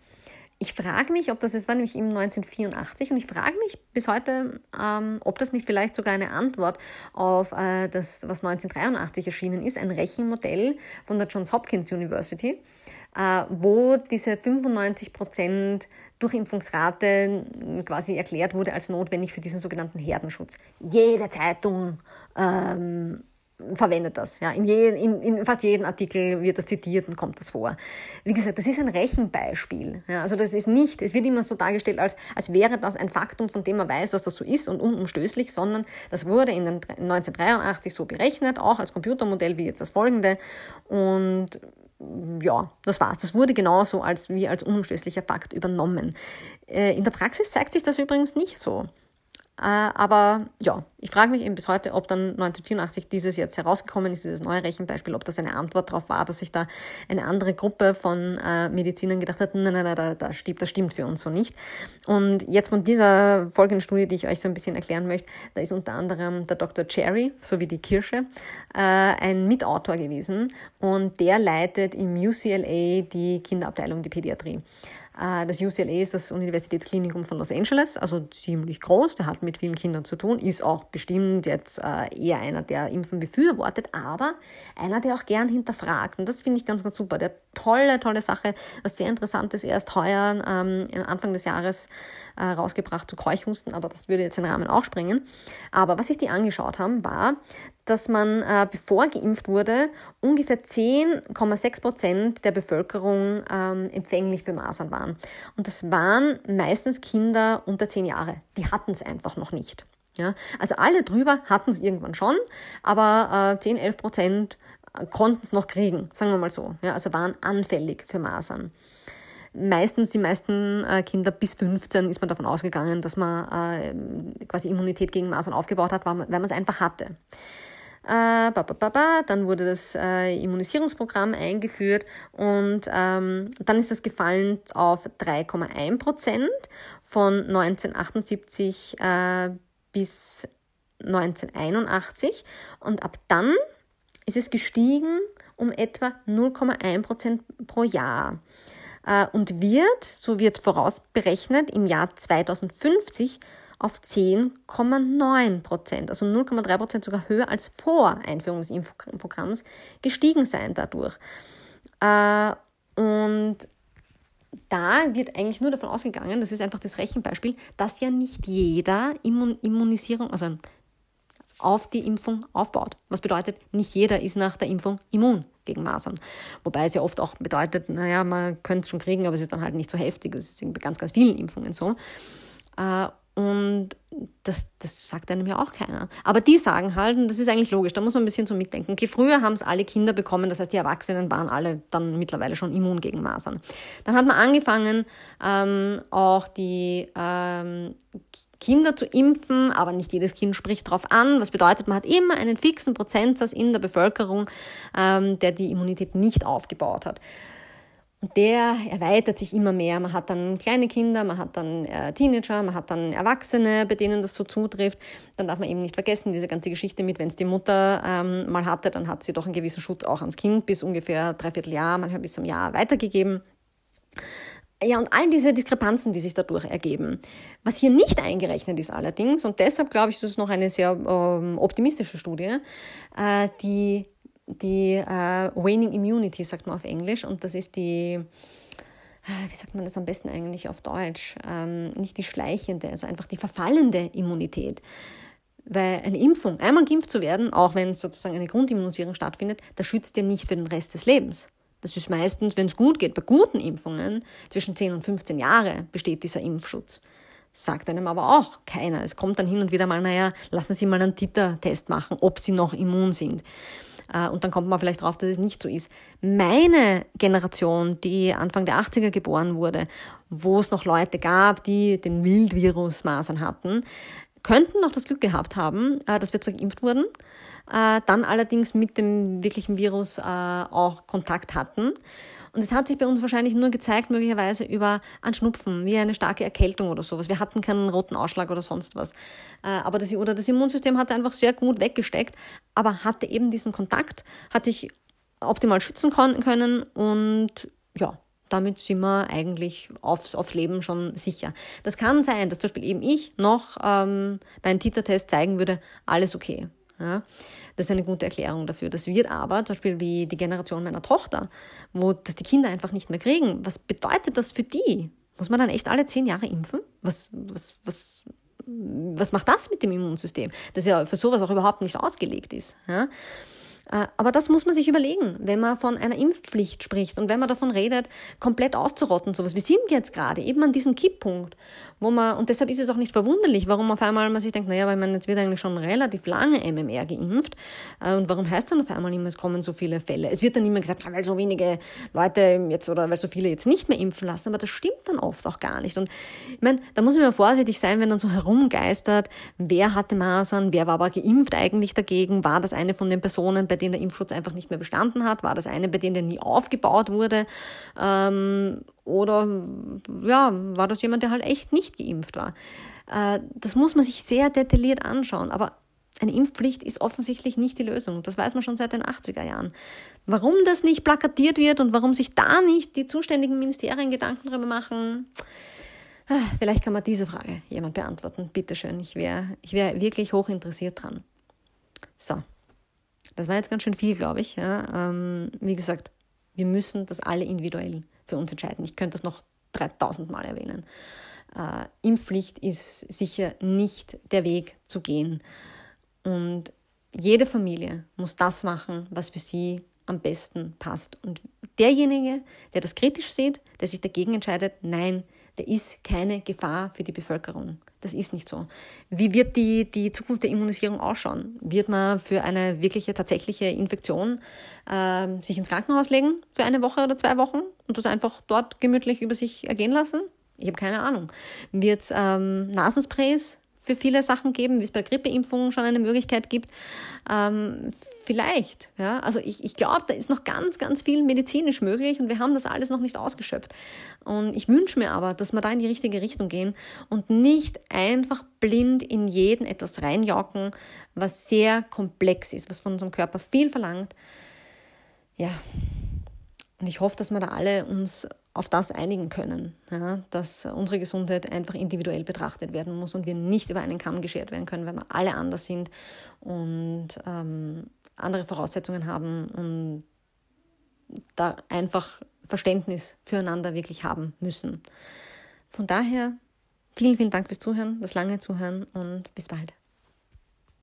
S1: Ich frage mich, ob das, es war nämlich im 1984 und ich frage mich bis heute, ähm, ob das nicht vielleicht sogar eine Antwort auf äh, das, was 1983 erschienen ist, ein Rechenmodell von der Johns Hopkins University, äh, wo diese 95 Prozent Durchimpfungsrate quasi erklärt wurde als notwendig für diesen sogenannten Herdenschutz. Jede Zeitung ähm, verwendet das. Ja. In, je, in, in fast jedem Artikel wird das zitiert und kommt das vor. Wie gesagt, das ist ein Rechenbeispiel. Ja. Also das ist nicht, es wird immer so dargestellt, als, als wäre das ein Faktum, von dem man weiß, dass das so ist und unumstößlich, sondern das wurde in den 1983 so berechnet, auch als Computermodell wie jetzt das folgende. Und ja, das war's. Das wurde genauso als, wie als unumstößlicher Fakt übernommen. Äh, in der Praxis zeigt sich das übrigens nicht so. Äh, aber ja, ich frage mich eben bis heute, ob dann 1984 dieses jetzt herausgekommen ist, dieses neue Rechenbeispiel, ob das eine Antwort darauf war, dass sich da eine andere Gruppe von äh, Medizinern gedacht hat, nein, nein, nein, da, stimmt, das stimmt für uns so nicht. Und jetzt von dieser folgenden Studie, die ich euch so ein bisschen erklären möchte, da ist unter anderem der Dr. Cherry sowie die Kirsche äh, ein Mitautor gewesen und der leitet im UCLA die Kinderabteilung, die Pädiatrie. Äh, das UCLA ist das Universitätsklinikum von Los Angeles, also ziemlich groß, der hat mit vielen Kindern zu tun, ist auch bestimmt jetzt äh, eher einer, der Impfen befürwortet, aber einer, der auch gern hinterfragt. Und das finde ich ganz, ganz super. Der tolle, tolle Sache, was sehr interessant ist, erst heuer ähm, Anfang des Jahres äh, rausgebracht zu Keuchhusten, aber das würde jetzt den Rahmen auch springen. Aber was sich die angeschaut haben, war, dass man, äh, bevor geimpft wurde, ungefähr 10,6 Prozent der Bevölkerung ähm, empfänglich für Masern waren. Und das waren meistens Kinder unter 10 Jahre. Die hatten es einfach noch nicht. Ja, also alle drüber hatten es irgendwann schon, aber äh, 10, 11 Prozent konnten es noch kriegen, sagen wir mal so. Ja, also waren anfällig für Masern. Meistens, die meisten äh, Kinder bis 15 ist man davon ausgegangen, dass man äh, quasi Immunität gegen Masern aufgebaut hat, weil man es einfach hatte. Äh, ba, ba, ba, dann wurde das äh, Immunisierungsprogramm eingeführt und ähm, dann ist das gefallen auf 3,1 Prozent von 1978 äh, bis 1981 und ab dann ist es gestiegen um etwa 0,1 Prozent pro Jahr. Äh, und wird, so wird vorausberechnet, im Jahr 2050 auf 10,9 Prozent, also 0,3 Prozent sogar höher als vor Einführung des Impfprogramms gestiegen sein dadurch. Äh, und da wird eigentlich nur davon ausgegangen, das ist einfach das Rechenbeispiel, dass ja nicht jeder Immunisierung, also auf die Impfung aufbaut. Was bedeutet, nicht jeder ist nach der Impfung immun gegen Masern. Wobei es ja oft auch bedeutet, naja, man könnte es schon kriegen, aber es ist dann halt nicht so heftig. Das ist bei ganz, ganz vielen Impfungen so. Das, das sagt einem ja auch keiner. Aber die sagen halt, und das ist eigentlich logisch, da muss man ein bisschen so mitdenken. Okay, früher haben es alle Kinder bekommen, das heißt, die Erwachsenen waren alle dann mittlerweile schon immun gegen Masern. Dann hat man angefangen, ähm, auch die ähm, Kinder zu impfen, aber nicht jedes Kind spricht darauf an. Was bedeutet, man hat immer einen fixen Prozentsatz in der Bevölkerung, ähm, der die Immunität nicht aufgebaut hat. Und der erweitert sich immer mehr. Man hat dann kleine Kinder, man hat dann äh, Teenager, man hat dann Erwachsene, bei denen das so zutrifft. Dann darf man eben nicht vergessen, diese ganze Geschichte mit, wenn es die Mutter ähm, mal hatte, dann hat sie doch einen gewissen Schutz auch ans Kind bis ungefähr dreiviertel Jahr, manchmal bis zum Jahr weitergegeben. Ja, und all diese Diskrepanzen, die sich dadurch ergeben. Was hier nicht eingerechnet ist allerdings, und deshalb glaube ich, das ist noch eine sehr ähm, optimistische Studie, äh, die die äh, Waning Immunity, sagt man auf Englisch, und das ist die, äh, wie sagt man das am besten eigentlich auf Deutsch, ähm, nicht die schleichende, also einfach die verfallende Immunität. Weil eine Impfung, einmal geimpft zu werden, auch wenn sozusagen eine Grundimmunisierung stattfindet, das schützt ja nicht für den Rest des Lebens. Das ist meistens, wenn es gut geht, bei guten Impfungen, zwischen 10 und 15 Jahre besteht dieser Impfschutz. Sagt einem aber auch keiner. Es kommt dann hin und wieder mal, naja, lassen Sie mal einen Titer-Test machen, ob Sie noch immun sind. Äh, und dann kommt man vielleicht drauf, dass es nicht so ist. Meine Generation, die Anfang der 80er geboren wurde, wo es noch Leute gab, die den Wildvirus-Masern hatten, könnten noch das Glück gehabt haben, äh, dass wir zwar geimpft wurden, äh, dann allerdings mit dem wirklichen Virus auch Kontakt hatten und es hat sich bei uns wahrscheinlich nur gezeigt, möglicherweise über ein Schnupfen, wie eine starke Erkältung oder sowas. Wir hatten keinen roten Ausschlag oder sonst was. Äh, aber das, oder das Immunsystem hat einfach sehr gut weggesteckt, aber hatte eben diesen Kontakt, hat sich optimal schützen können und ja, damit sind wir eigentlich aufs, aufs Leben schon sicher. Das kann sein, dass zum Beispiel eben ich noch ähm, bei einem Titertest zeigen würde, alles okay. Ja. Das ist eine gute Erklärung dafür. Das wird aber, zum Beispiel wie die Generation meiner Tochter, wo das die Kinder einfach nicht mehr kriegen. Was bedeutet das für die? Muss man dann echt alle zehn Jahre impfen? Was, was, was, was macht das mit dem Immunsystem? Das ja für sowas auch überhaupt nicht ausgelegt ist. Ja? Äh, aber das muss man sich überlegen, wenn man von einer Impfpflicht spricht und wenn man davon redet, komplett auszurotten, sowas. Wir sind jetzt gerade eben an diesem Kipppunkt, wo man, und deshalb ist es auch nicht verwunderlich, warum auf einmal man sich denkt, naja, weil man jetzt wird eigentlich schon relativ lange MMR geimpft, äh, und warum heißt dann auf einmal immer, es kommen so viele Fälle? Es wird dann immer gesagt, weil so wenige Leute jetzt oder weil so viele jetzt nicht mehr impfen lassen, aber das stimmt dann oft auch gar nicht. Und ich meine, da muss man ja vorsichtig sein, wenn dann so herumgeistert, wer hatte Masern, wer war aber geimpft eigentlich dagegen, war das eine von den Personen, bei denen der Impfschutz einfach nicht mehr bestanden hat? War das eine, bei denen der nie aufgebaut wurde? Ähm, oder ja, war das jemand, der halt echt nicht geimpft war? Äh, das muss man sich sehr detailliert anschauen. Aber Eine Impfpflicht ist offensichtlich nicht die Lösung. Das weiß man schon seit den 80er Jahren. Warum das nicht plakatiert wird und warum sich da nicht die zuständigen Ministerien Gedanken darüber machen, ah, vielleicht kann man diese Frage jemand beantworten. Bitteschön, ich wäre ich wär wirklich hoch interessiert dran. So, das war jetzt ganz schön viel, glaube ich. Ja, ähm, wie gesagt, wir müssen das alle individuell für uns entscheiden. Ich könnte das noch 3000 Mal erwähnen. Äh, Impfpflicht ist sicher nicht der Weg zu gehen. Und jede Familie muss das machen, was für sie am besten passt. Und derjenige, der das kritisch sieht, der sich dagegen entscheidet, nein, der ist keine Gefahr für die Bevölkerung. Das ist nicht so. Wie wird die, die Zukunft der Immunisierung ausschauen? Wird man für eine wirkliche, tatsächliche Infektion äh, sich ins Krankenhaus legen für eine Woche oder zwei Wochen und das einfach dort gemütlich über sich ergehen lassen? Ich habe keine Ahnung. Wird es ähm, Nasensprays für viele Sachen geben, wie es bei Grippeimpfungen schon eine Möglichkeit gibt. Ähm, vielleicht, ja. Also ich, ich glaube, da ist noch ganz, ganz viel medizinisch möglich und wir haben das alles noch nicht ausgeschöpft. Und ich wünsche mir aber, dass wir da in die richtige Richtung gehen und nicht einfach blind in jeden etwas reinjauken, was sehr komplex ist, was von unserem Körper viel verlangt. Ja. Und ich hoffe, dass wir da alle uns auf das einigen können, ja, dass unsere Gesundheit einfach individuell betrachtet werden muss und wir nicht über einen Kamm geschert werden können, weil wir alle anders sind und ähm, andere Voraussetzungen haben und da einfach Verständnis füreinander wirklich haben müssen. Von daher vielen, vielen Dank fürs Zuhören, das lange Zuhören und bis bald.